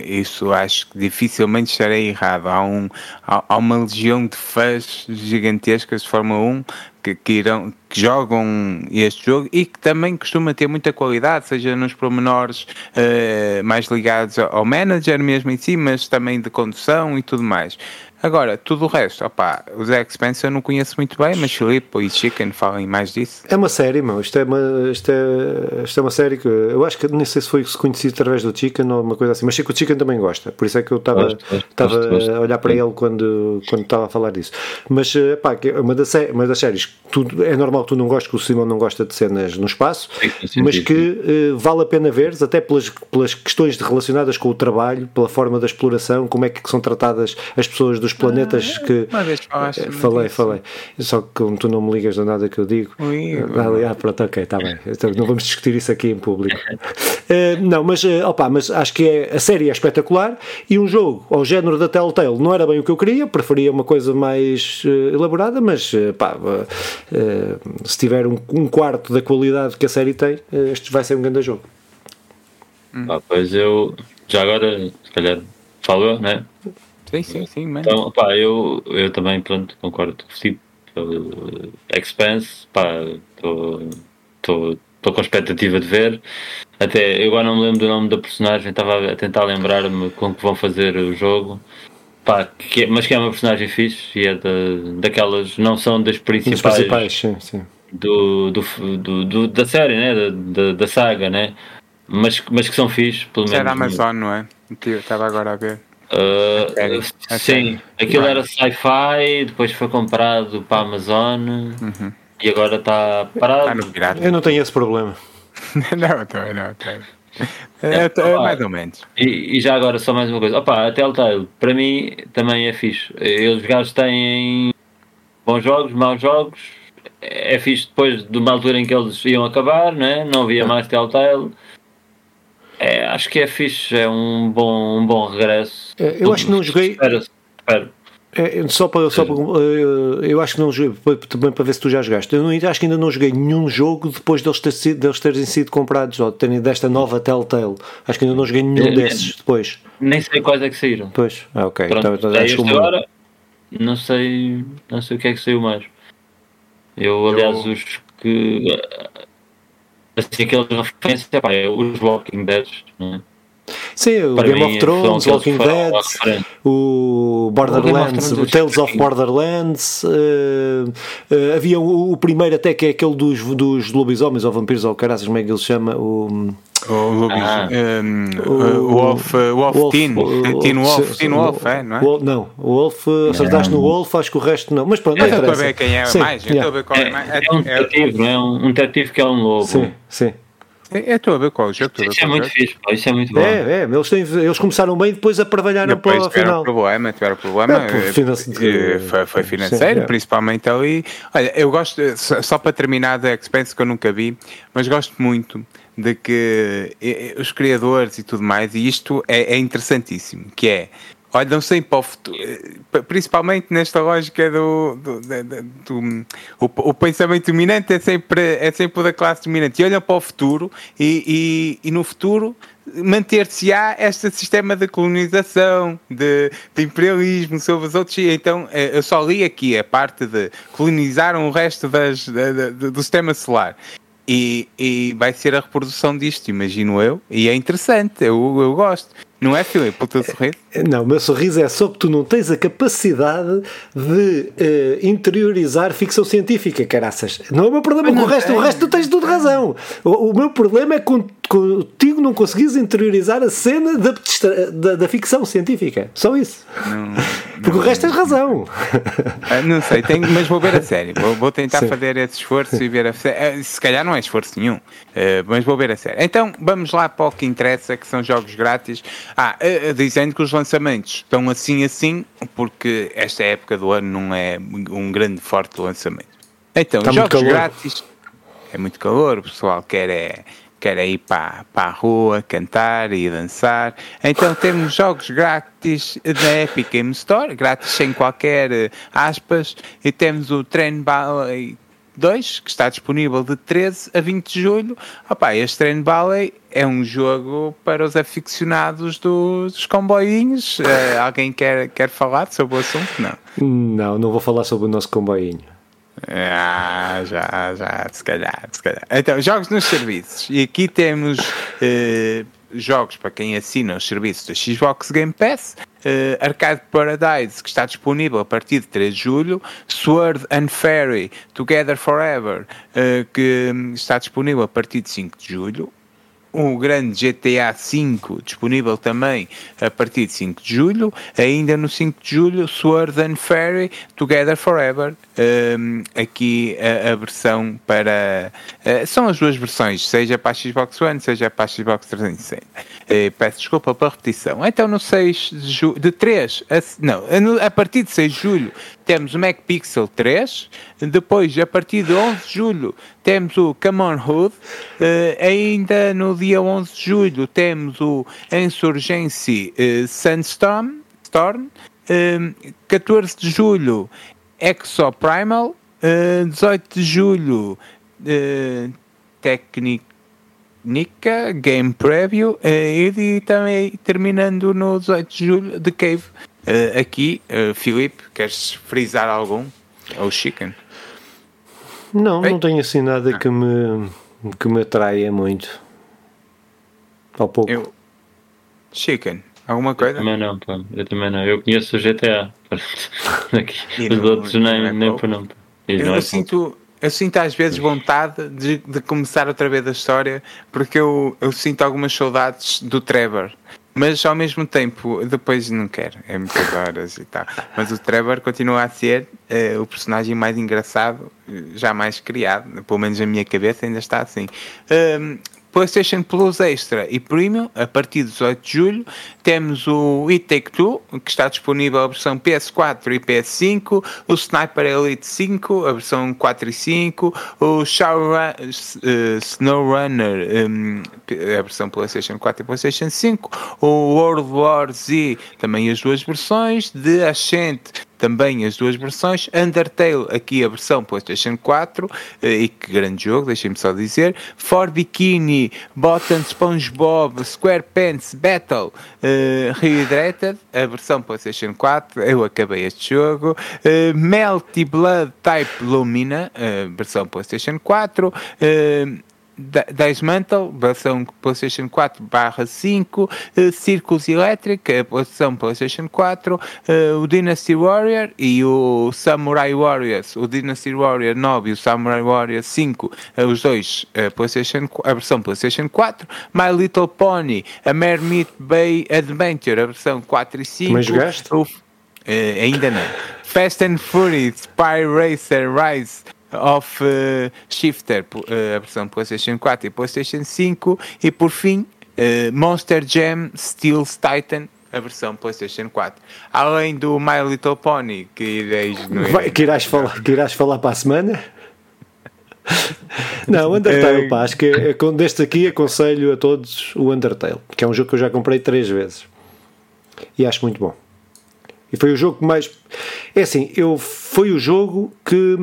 isso acho que dificilmente estarei errado. Há, um, há, há uma legião de fãs gigantescas de Fórmula 1 que, que, irão, que jogam este jogo e que também costuma ter muita qualidade, seja nos pormenores uh, mais ligados ao manager mesmo em si, mas também de condução e tudo mais. Agora, tudo o resto, opá, os Expense eu não conheço muito bem, mas Filipe e Chicken falem mais disso. É uma série, meu. Isto é uma, isto é, isto é uma série que eu acho que nem sei se foi conhecido através do Chicken ou uma coisa assim, mas sei que o Chicken também gosta, por isso é que eu estava a olhar para ele quando, quando estava a falar disso. Mas, eh, pá, é uma das, uma das séries, tu, é normal que tu não gostes, que o Simão não gosta de cenas no espaço, sim, mas sim, que uh, vale a pena ver, até pelas, pelas questões relacionadas com o trabalho, pela forma da exploração, como é que são tratadas as pessoas dos planetas ah, que. Uma vez falaste. Eh, falei, falei. Só que como tu não me ligas de nada que eu digo. Ui, ah, ah, pronto, ok, está bem. Então, não vamos discutir isso aqui em público. uh, não, mas, uh, opa, mas acho que é, a série é espetacular e um jogo ao género da Telltale não era bem o que eu queria, preferia uma coisa mais uh, elaborada, mas pá, se tiver um, um, quarto da qualidade que a série tem, este vai ser um grande jogo. Ah, pois eu já agora, se calhar, falo, né? Sim, sim, sim, mano. Então, pá, eu, eu também, pronto, concordo contigo. Expanse, pá, estou com expectativa de ver. Até eu agora não me lembro do nome da personagem, estava a tentar lembrar-me como que vão fazer o jogo. Pá, que é, mas que é uma personagem fixe e é da, daquelas, não são das principais, das principais sim, sim. Do, do, do, do, da série, né? Da, da, da, saga, né? Mas, mas que são fixe, pelo menos. Era Amazon, não é? Estava agora a ver. Uh, sim, aquilo era sci-fi, depois foi comprado para a Amazon uhum. e agora está parado. Está Eu não tenho esse problema. não, também não. Tenho. É, é, é, mais ou menos. E, e, já agora, só mais uma coisa. Opa, a Telltale, para mim, também é fixe. Eles gajos têm bons jogos, maus jogos. É fixe depois de uma altura em que eles iam acabar, né? não havia mais Telltale. É, acho que é fixe, é um bom, um bom regresso. É, eu acho que não joguei. Espera, espera. É, só para, só para, eh, eu acho que não joguei, também para ver se tu já jogaste. Eu não, acho que ainda não joguei nenhum jogo depois deles, ter sido, deles terem sido comprados ou terem desta nova Telltale. Acho que ainda não joguei nenhum é, desses depois. Nem sei quais é que saíram. Pois, ah, ok. Pronto, então, então, este agora, não sei, não sei o que é que saiu mais. Eu, aliás, eu... os que assim, aqueles referências, é, pá, é os Walking Dead, não é? Sim, o Para Game of Thrones, Walking Dead, o Borderlands, o, o Tales of Borderlands. Uh, uh, havia o, o, primeiro, até que é aquele dos, dos lobisomens ou vampiros ou caraças, como é que ele se chama? O, o, ah. um, o, Wolf, Wolf, Wolf Teen, Teen Wolf, Teen Wolf, é, não é? não, o Wolf, acertaste no Wolf, acho que o resto não. Mas pronto, não estou a ver quem é sim, mais, yeah. estou a ver qual é, mais. É, é um detetive, não é? Um detetive que é um lobo. Sim, sim. É, estou a ver qual jogo. Isso é muito fixe, pô, isso é muito bom. É, é, eles, têm, eles começaram bem e depois aparvalharam para o final. Problema, tiveram problema, é, de, foi, foi financeiro, sim, é. principalmente ali. Olha, eu gosto, só, só para terminar da Expense que eu nunca vi, mas gosto muito de que os criadores e tudo mais, e isto é, é interessantíssimo, que é olham sempre para o futuro, eh, principalmente nesta lógica do, do, do, do o, o, pensamento dominante é sempre, é sempre o da classe dominante, e olham para o futuro e, e, e no futuro manter-se-á este sistema de colonização, de, de, imperialismo sobre os outros. Então, eh, eu só li aqui a parte de colonizaram o resto das, da, da, do sistema solar. E, e, vai ser a reprodução disto, imagino eu. E é interessante, eu, eu gosto. Não é, Filipe, o teu sorriso? Não, o meu sorriso é só que tu não tens a capacidade de uh, interiorizar ficção científica, caraças. Não é o meu problema com o resto, é. o resto tu tens tudo razão. O, o meu problema é com, contigo não conseguires interiorizar a cena da, da, da ficção científica. Só isso. Não, Porque não, o resto tens razão. Ah, não sei, tenho, mas vou ver a série. Vou, vou tentar Sim. fazer esse esforço e ver a série. Ah, se calhar não é esforço nenhum, uh, mas vou ver a série. Então, vamos lá para o que interessa, que são jogos grátis. Ah, dizendo que os lançamentos estão assim assim, porque esta época do ano não é um grande forte lançamento. Então, Está jogos grátis. É muito calor, o pessoal quer é quer ir para, para a rua cantar e dançar. Então temos jogos grátis da Epic Game Store, grátis sem qualquer eh, aspas, e temos o Train Valley 2, que está disponível de 13 a 20 de julho. Opa, este Train Valley é um jogo para os aficionados dos comboinhos. Uh, alguém quer, quer falar sobre o assunto? Não. Não, não vou falar sobre o nosso comboinho. Ah, já, já, se calhar, se calhar. Então, jogos nos serviços. E aqui temos uh, jogos para quem assina os serviços da Xbox Game Pass. Uh, Arcade Paradise, que está disponível a partir de 3 de julho. Sword and Fairy Together Forever, uh, que está disponível a partir de 5 de julho o grande GTA V disponível também a partir de 5 de julho. Ainda no 5 de julho, Sword and Fairy Together Forever. Um, aqui a, a, versão para. Uh, são as duas versões, seja para a Xbox One, seja para a Xbox 360. Uh, peço desculpa pela repetição. Então, no 6 de julho, de 3 a, não, a partir de 6 de julho, temos o Mac Pixel 3. Depois, a partir de 11 de julho, temos o Come On Hood. Uh, ainda no dia 11 de julho, temos o Insurgency uh, Sandstorm. Storm. Uh, 14 de julho, Exo Primal. Uh, 18 de julho, uh, Technica Game Preview. Uh, e também terminando no 18 de julho, The Cave. Uh, aqui, uh, Filipe, queres frisar algum? Ou Chicken? Não, Ei? não tenho assim nada ah. que, me, que me atraia muito. Ao pouco. Eu... Chicken, alguma coisa? Eu também não, pá. Eu também não. Eu conheço o GTA. Aqui. Os outros nem, nem por não. Eu, eu sinto, eu sinto às vezes vontade de, de começar outra vez a história porque eu, eu sinto algumas saudades do Trevor mas ao mesmo tempo, depois não quero, é muitas horas e tal. Mas o Trevor continua a ser uh, o personagem mais engraçado eh, jamais criado, pelo menos na minha cabeça ainda está assim. Um, PlayStation Plus Extra e Premium, a partir de 18 de julho. Temos o It Take Two, que está disponível a versão PS4 e PS5, o Sniper Elite 5, a versão 4 e 5, o Shower, uh, SnowRunner, um, a versão PlayStation 4 e PlayStation 5, o World War Z, também as duas versões, de Ascent também as duas versões. Undertale, aqui a versão PlayStation 4, eh, e que grande jogo, deixem-me só dizer. For Bikini, Bottom SpongeBob, SquarePants Battle uh, Rehydrated, a versão PlayStation 4, eu acabei este jogo. Uh, Melty Blood Type Lumina, uh, versão PlayStation 4. Uh, Dismantle, versão PlayStation 4 barra 5, uh, Circus Electric, a versão PlayStation 4, uh, o Dynasty Warrior e o Samurai Warriors, o Dynasty Warrior 9 e o Samurai Warrior 5, uh, os dois, uh, PlayStation, a versão PlayStation 4, My Little Pony, a Mermaid Bay Adventure, a versão 4 e 5. Mas jogaste? O, ainda não. Fast and Furious, Spy Racer Rise, of uh, Shifter, uh, a versão PlayStation 4 e PlayStation 5, e por fim uh, Monster Jam Steel's Titan, a versão PlayStation 4. Além do My Little Pony, que ireis Vai, que, irás falar, que irás falar para a semana? Não, Undertale, pá, acho que deste aqui aconselho a todos o Undertale, que é um jogo que eu já comprei três vezes e acho muito bom. E foi o jogo que mais. É assim, eu, foi o jogo que.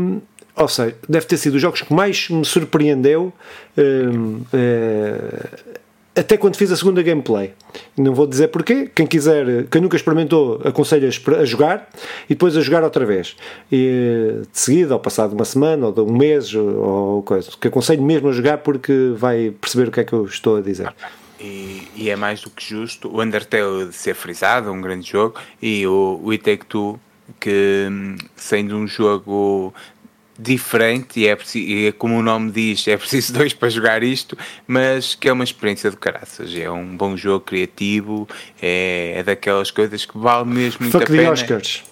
Ou seja, deve ter sido os jogos que mais me surpreendeu. É, até quando fiz a segunda gameplay. Não vou dizer porquê. Quem quiser, quem nunca experimentou, aconselho a jogar e depois a jogar outra vez. E, de seguida, ou passado uma semana, ou de um mês, ou coisa. Que aconselho mesmo a jogar porque vai perceber o que é que eu estou a dizer. E, e é mais do que justo o Undertale de ser frisado, um grande jogo, e o, o It Take Two, que hum, sendo um jogo diferente e é, e é como o nome diz, é preciso dois para jogar isto, mas que é uma experiência do caraças. É um bom jogo criativo, é, é daquelas coisas que vale mesmo muito Fuck a pena. Oscars.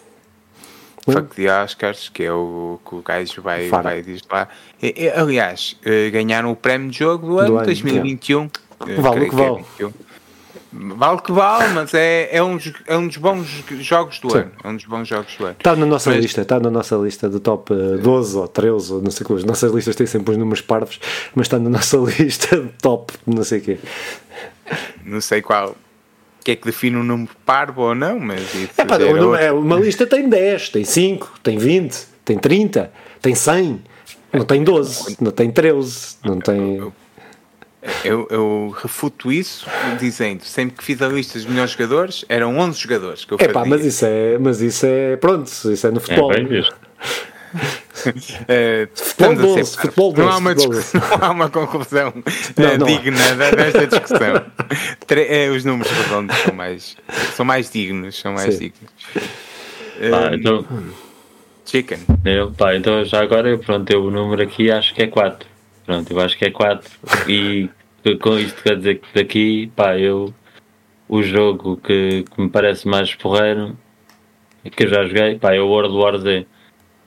Fuck the Oscars, que é o que o gajo vai, vai dizer lá. E, e, aliás, eh, ganharam o prémio de jogo do, do ano, 2021. É. Vale o que vale. Vale que vale, mas é, é, um, é um dos bons jogos do Sim. ano. É um dos bons jogos do ano. Está na nossa mas... lista, está na nossa lista do top 12 ou 13, ou não sei As nossas listas têm sempre os números parvos, mas está na nossa lista de top, não sei o quê. Não sei qual. O que é que define um número parvo ou não, mas é, pá, uma, é, uma lista tem 10, tem 5, tem 20, tem 30, tem 100, não tem 12, não tem 13, não tem. Eu, eu, refuto isso dizendo sempre que fiz a lista dos melhores jogadores eram 11 jogadores que eu é pá, mas isso é mas isso é pronto isso é no futebol é bem Uh, futebol 12, futebol 12, não, há uma discussão, não há uma conclusão não, uh, não digna desta discussão. Tre uh, os números redondos são mais, são mais dignos. São mais Sim. dignos. Pá, então, chicken. Eu, pá, então já agora pronto, eu o número aqui acho que é 4. Pronto, eu acho que é 4. E com isto quer dizer que daqui, pá, eu. O jogo que, que me parece mais porreiro que eu já joguei, pá, é o World War Z.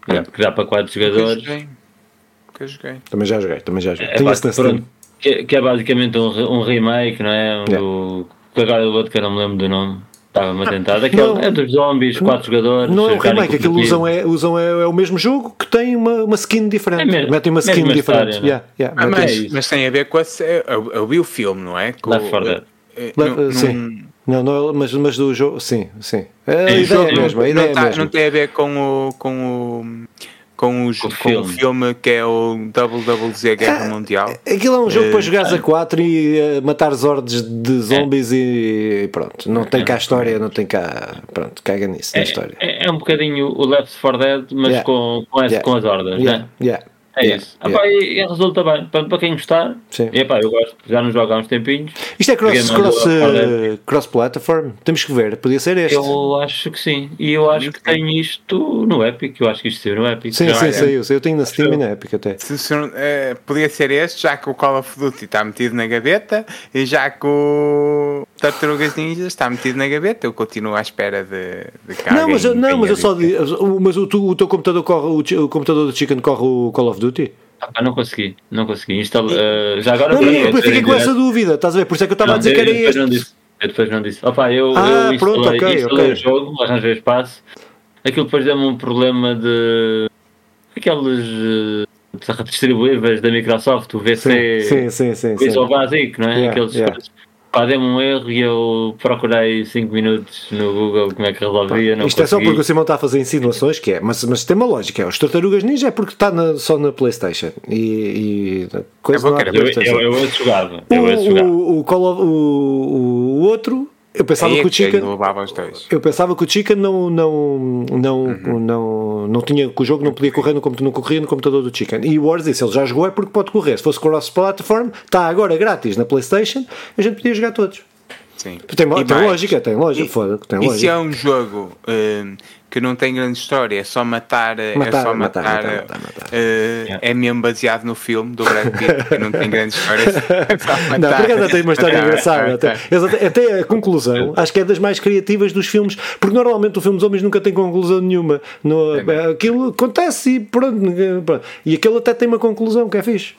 É. Que dá para 4 jogadores. Que eu joguei. Também já joguei, também já joguei. É, pá, pronto, que, que, é basicamente um, um remake, não é? Um, yeah. do, agora o outro que eu não me lembro do nome. Estava-me a tentar. Daquele, é dos zombies, quatro jogadores. Não é um remake, aquilo usam, é, usam é, é, o mesmo jogo que tem uma, uma skin diferente. É mesmo, Metem uma skin diferente. História, yeah, yeah, ah, mas, mas, tem a ver com a. Eu, eu vi o filme, não é? Com, Left 4 Dead. Uh, sim. Não, não, mas, mas do jogo, sim, sim. A ideia é mesmo, a ideia não, tá, é mesmo. não tem a ver com o, com o com, os, com, com o filme que é o WWZ Guerra ah, Mundial. Aquilo é um jogo uh, para jogares a 4 e uh, matar zordes de zombies é. e pronto. Não tem cá história, não tem cá. Pronto, caga nisso, é, na história. É, é, um bocadinho o Left 4 Dead, mas yeah. com, com, essa, yeah. com as hordas, yeah. né? Yeah. É yeah, isso. Yeah. e, e, resulta bem. Para, para quem gostar, Sim. E, epá, eu gosto, já não jogo há uns tempinhos. Isto é cross, cross, uh, cross platform? Temos que ver, podia ser este. Eu acho que sim. E eu acho que tenho isto no Epic. Eu acho que isto saiu no Epic. Sim, sim, saiu. Eu tenho na Steam e na Epic até. Se, se, é, podia ser este, já que o Call of Duty está metido na gaveta e já que o Tartarugas Ninjas está metido na gaveta, eu continuo à espera de, de Não, mas, eu, não, mas eu só. Mas o, o teu computador corre, o, o computador do Chicken corre o Call of Duty? Ah, não consegui, não consegui. Instalo, uh, já agora. Não, não, depois fiquei com essa dúvida, estás a ver? Por isso é que eu estava a dizer que era este. Não disse, eu depois não disse. Opa, eu, ah, eu pronto, instalei, okay, instalei okay. o jogo, arranjei espaço. Aquilo depois deu-me um problema de. aqueles. Uh, distribuíveis da Microsoft, o VC. Sim, sim, sim. sim, Visual Basic, não é? Yeah, Aqueles yeah. Pá, deu-me um erro e eu procurei 5 minutos no Google como é que resolvia. Isto consegui. é só porque o Simão está a fazer insinuações, que é, mas, mas tem uma lógica, é, os Tartarugas Ninja é porque está na, só na Playstation e, e coisa é não eu, eu, eu, eu. Eu o, jogava. O, o, o, o outro eu pensava, é que o Chica, eu pensava que o Chica não, não, não, uhum. não, não tinha, que o jogo não podia correr no computador, não corria no computador do Chicken. E o Wars disse, ele já jogou é porque pode correr. Se fosse cross-platform, está agora grátis na Playstation, a gente podia jogar todos. Sim. Tem, tem lógica, tem lógica. E, foda, tem e lógica. se é um jogo um, que não tem grande história, é só matar, matar é só matar, matar, matar, matar, matar. Uh, é mesmo baseado no filme do Brad Pitt, que não tem grande história. É não, porque ainda tem uma história engraçada. Até, até a conclusão, acho que é das mais criativas dos filmes, porque normalmente o filme dos homens nunca tem conclusão nenhuma. No, aquilo acontece e pronto, pronto. E aquele até tem uma conclusão que é fixe.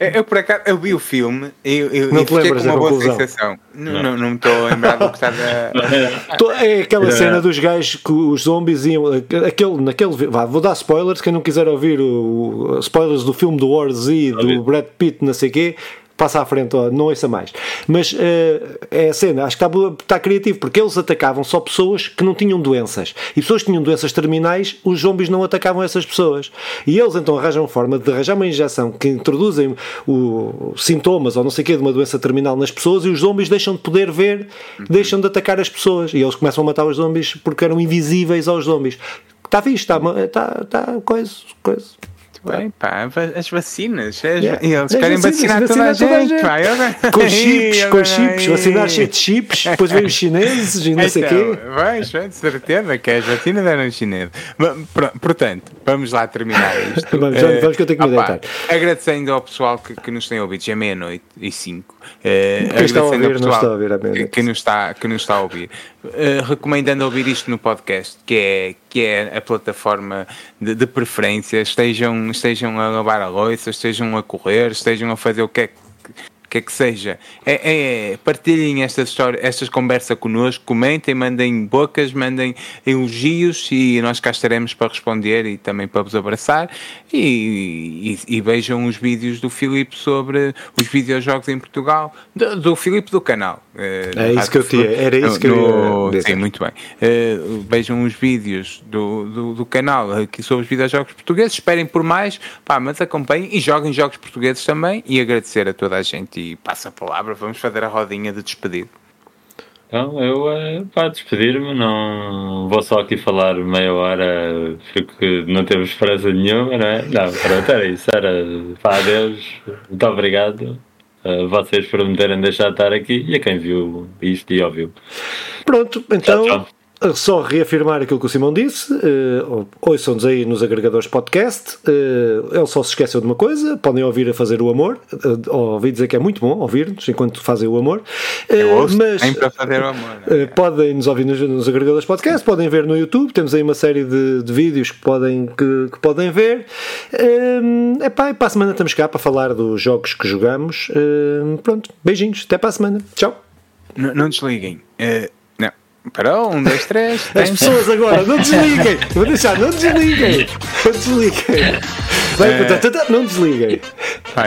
Eu, eu, por acaso, eu vi o filme e eu, eu, Não e te fiquei com uma boa conclusão? sensação. Não, não, não me estou a lembrar do que está a... Tô- É aquela cena dos gajos que os zombies iam. Aquele, naquele, vá, vou dar spoilers. Quem não quiser ouvir o, o- spoilers do filme do War Z, do Brad Pitt, não sei o quê, passa à frente, ó, não ouça mais. Mas eh, é a cena, acho que está, está criativo, porque eles atacavam só pessoas que não tinham doenças. E pessoas que tinham doenças terminais, os zombies não atacavam essas pessoas. E eles então arranjam forma de arranjar uma injeção que introduzem o, sintomas ou não sei o quê de uma doença terminal nas pessoas e os zombies deixam de poder ver, deixam de atacar as pessoas. E eles começam a matar os zombies porque eram invisíveis aos zombies. Está fixe, está, está, está coisa, coisa. Bem, pá, as vacinas. as- Yeah. E eles As querem vacinas, vacinar toda a vacinar toda gente. gente. Eu- Com chips, com chips, vacinar cheio de chips, depois vem os chineses e não sei o Então, quê. Vais, vais, de certeza que as vacinas eram chinesas. Portanto, vamos lá terminar isto. Vamos, vamos, Eh, que eu tenho que me opá, deitar. Agradecendo ao pessoal que, que nos tem ouvido, já é meia-noite e cinco. Eh, Quem está a agradecendo ao ouvir, não está a ouvir à que, meia-noite. que nos está, que nos está a ouvir. Eh, recomendando ouvir isto no podcast, que é, que é a plataforma de, de preferência. Estejam, estejam a lavar a louça, estejam a correr, estejam a fazer o que é que que é que seja, é, é- partilhem estas histórias, estas conversas connosco, comentem, mandem bocas, mandem elogios e nós cá estaremos para responder e também para vos abraçar e, e- e vejam os vídeos do Filipe sobre os videojogos em Portugal, do, do Filipe do canal. eh, É isso que eu tinha, era isso que eu ia dizer. Sim, muito bem. Eh, vejam os vídeos do, do, do canal aqui sobre os videojogos portugueses, esperem por mais, pá, mas acompanhem e joguem jogos portugueses também e agradecer a toda a gente e passa a palavra, vamos fazer a rodinha de despedido. Então, eu, eh, para despedir-me, não vou só aqui falar meia hora, porque não temos esperança nenhuma, não é? Não, pronto, era isso. Era, pá, adeus, muito obrigado a vocês por me terem deixado estar aqui e a quem viu isto e ouviu. Pronto, então, Tchau, só reafirmar aquilo que o Simão disse. Uh, ouçam-nos aí nos agregadores podcast. Uh, ele só se esqueceu de uma coisa: podem ouvir a fazer o amor. Uh, ouvi dizer que é muito bom ouvir-nos enquanto fazem o amor. Uh, Eu ouço mas para fazer o amor. é? Uh, podem nos ouvir nos, nos agregadores podcast, podem ver no YouTube, temos aí uma série de, de vídeos que podem, que, que podem ver. Um, epá, e para a semana estamos cá para falar dos jogos que jogamos. Pronto, beijinhos, até para a semana. Tchau. Não, não desliguem. Eh, Parou, um, dois, três. As pessoas agora, não desliguem! Vou deixar, não desliguem! Não desliguem! Vai, tá, não desliguem! Vai.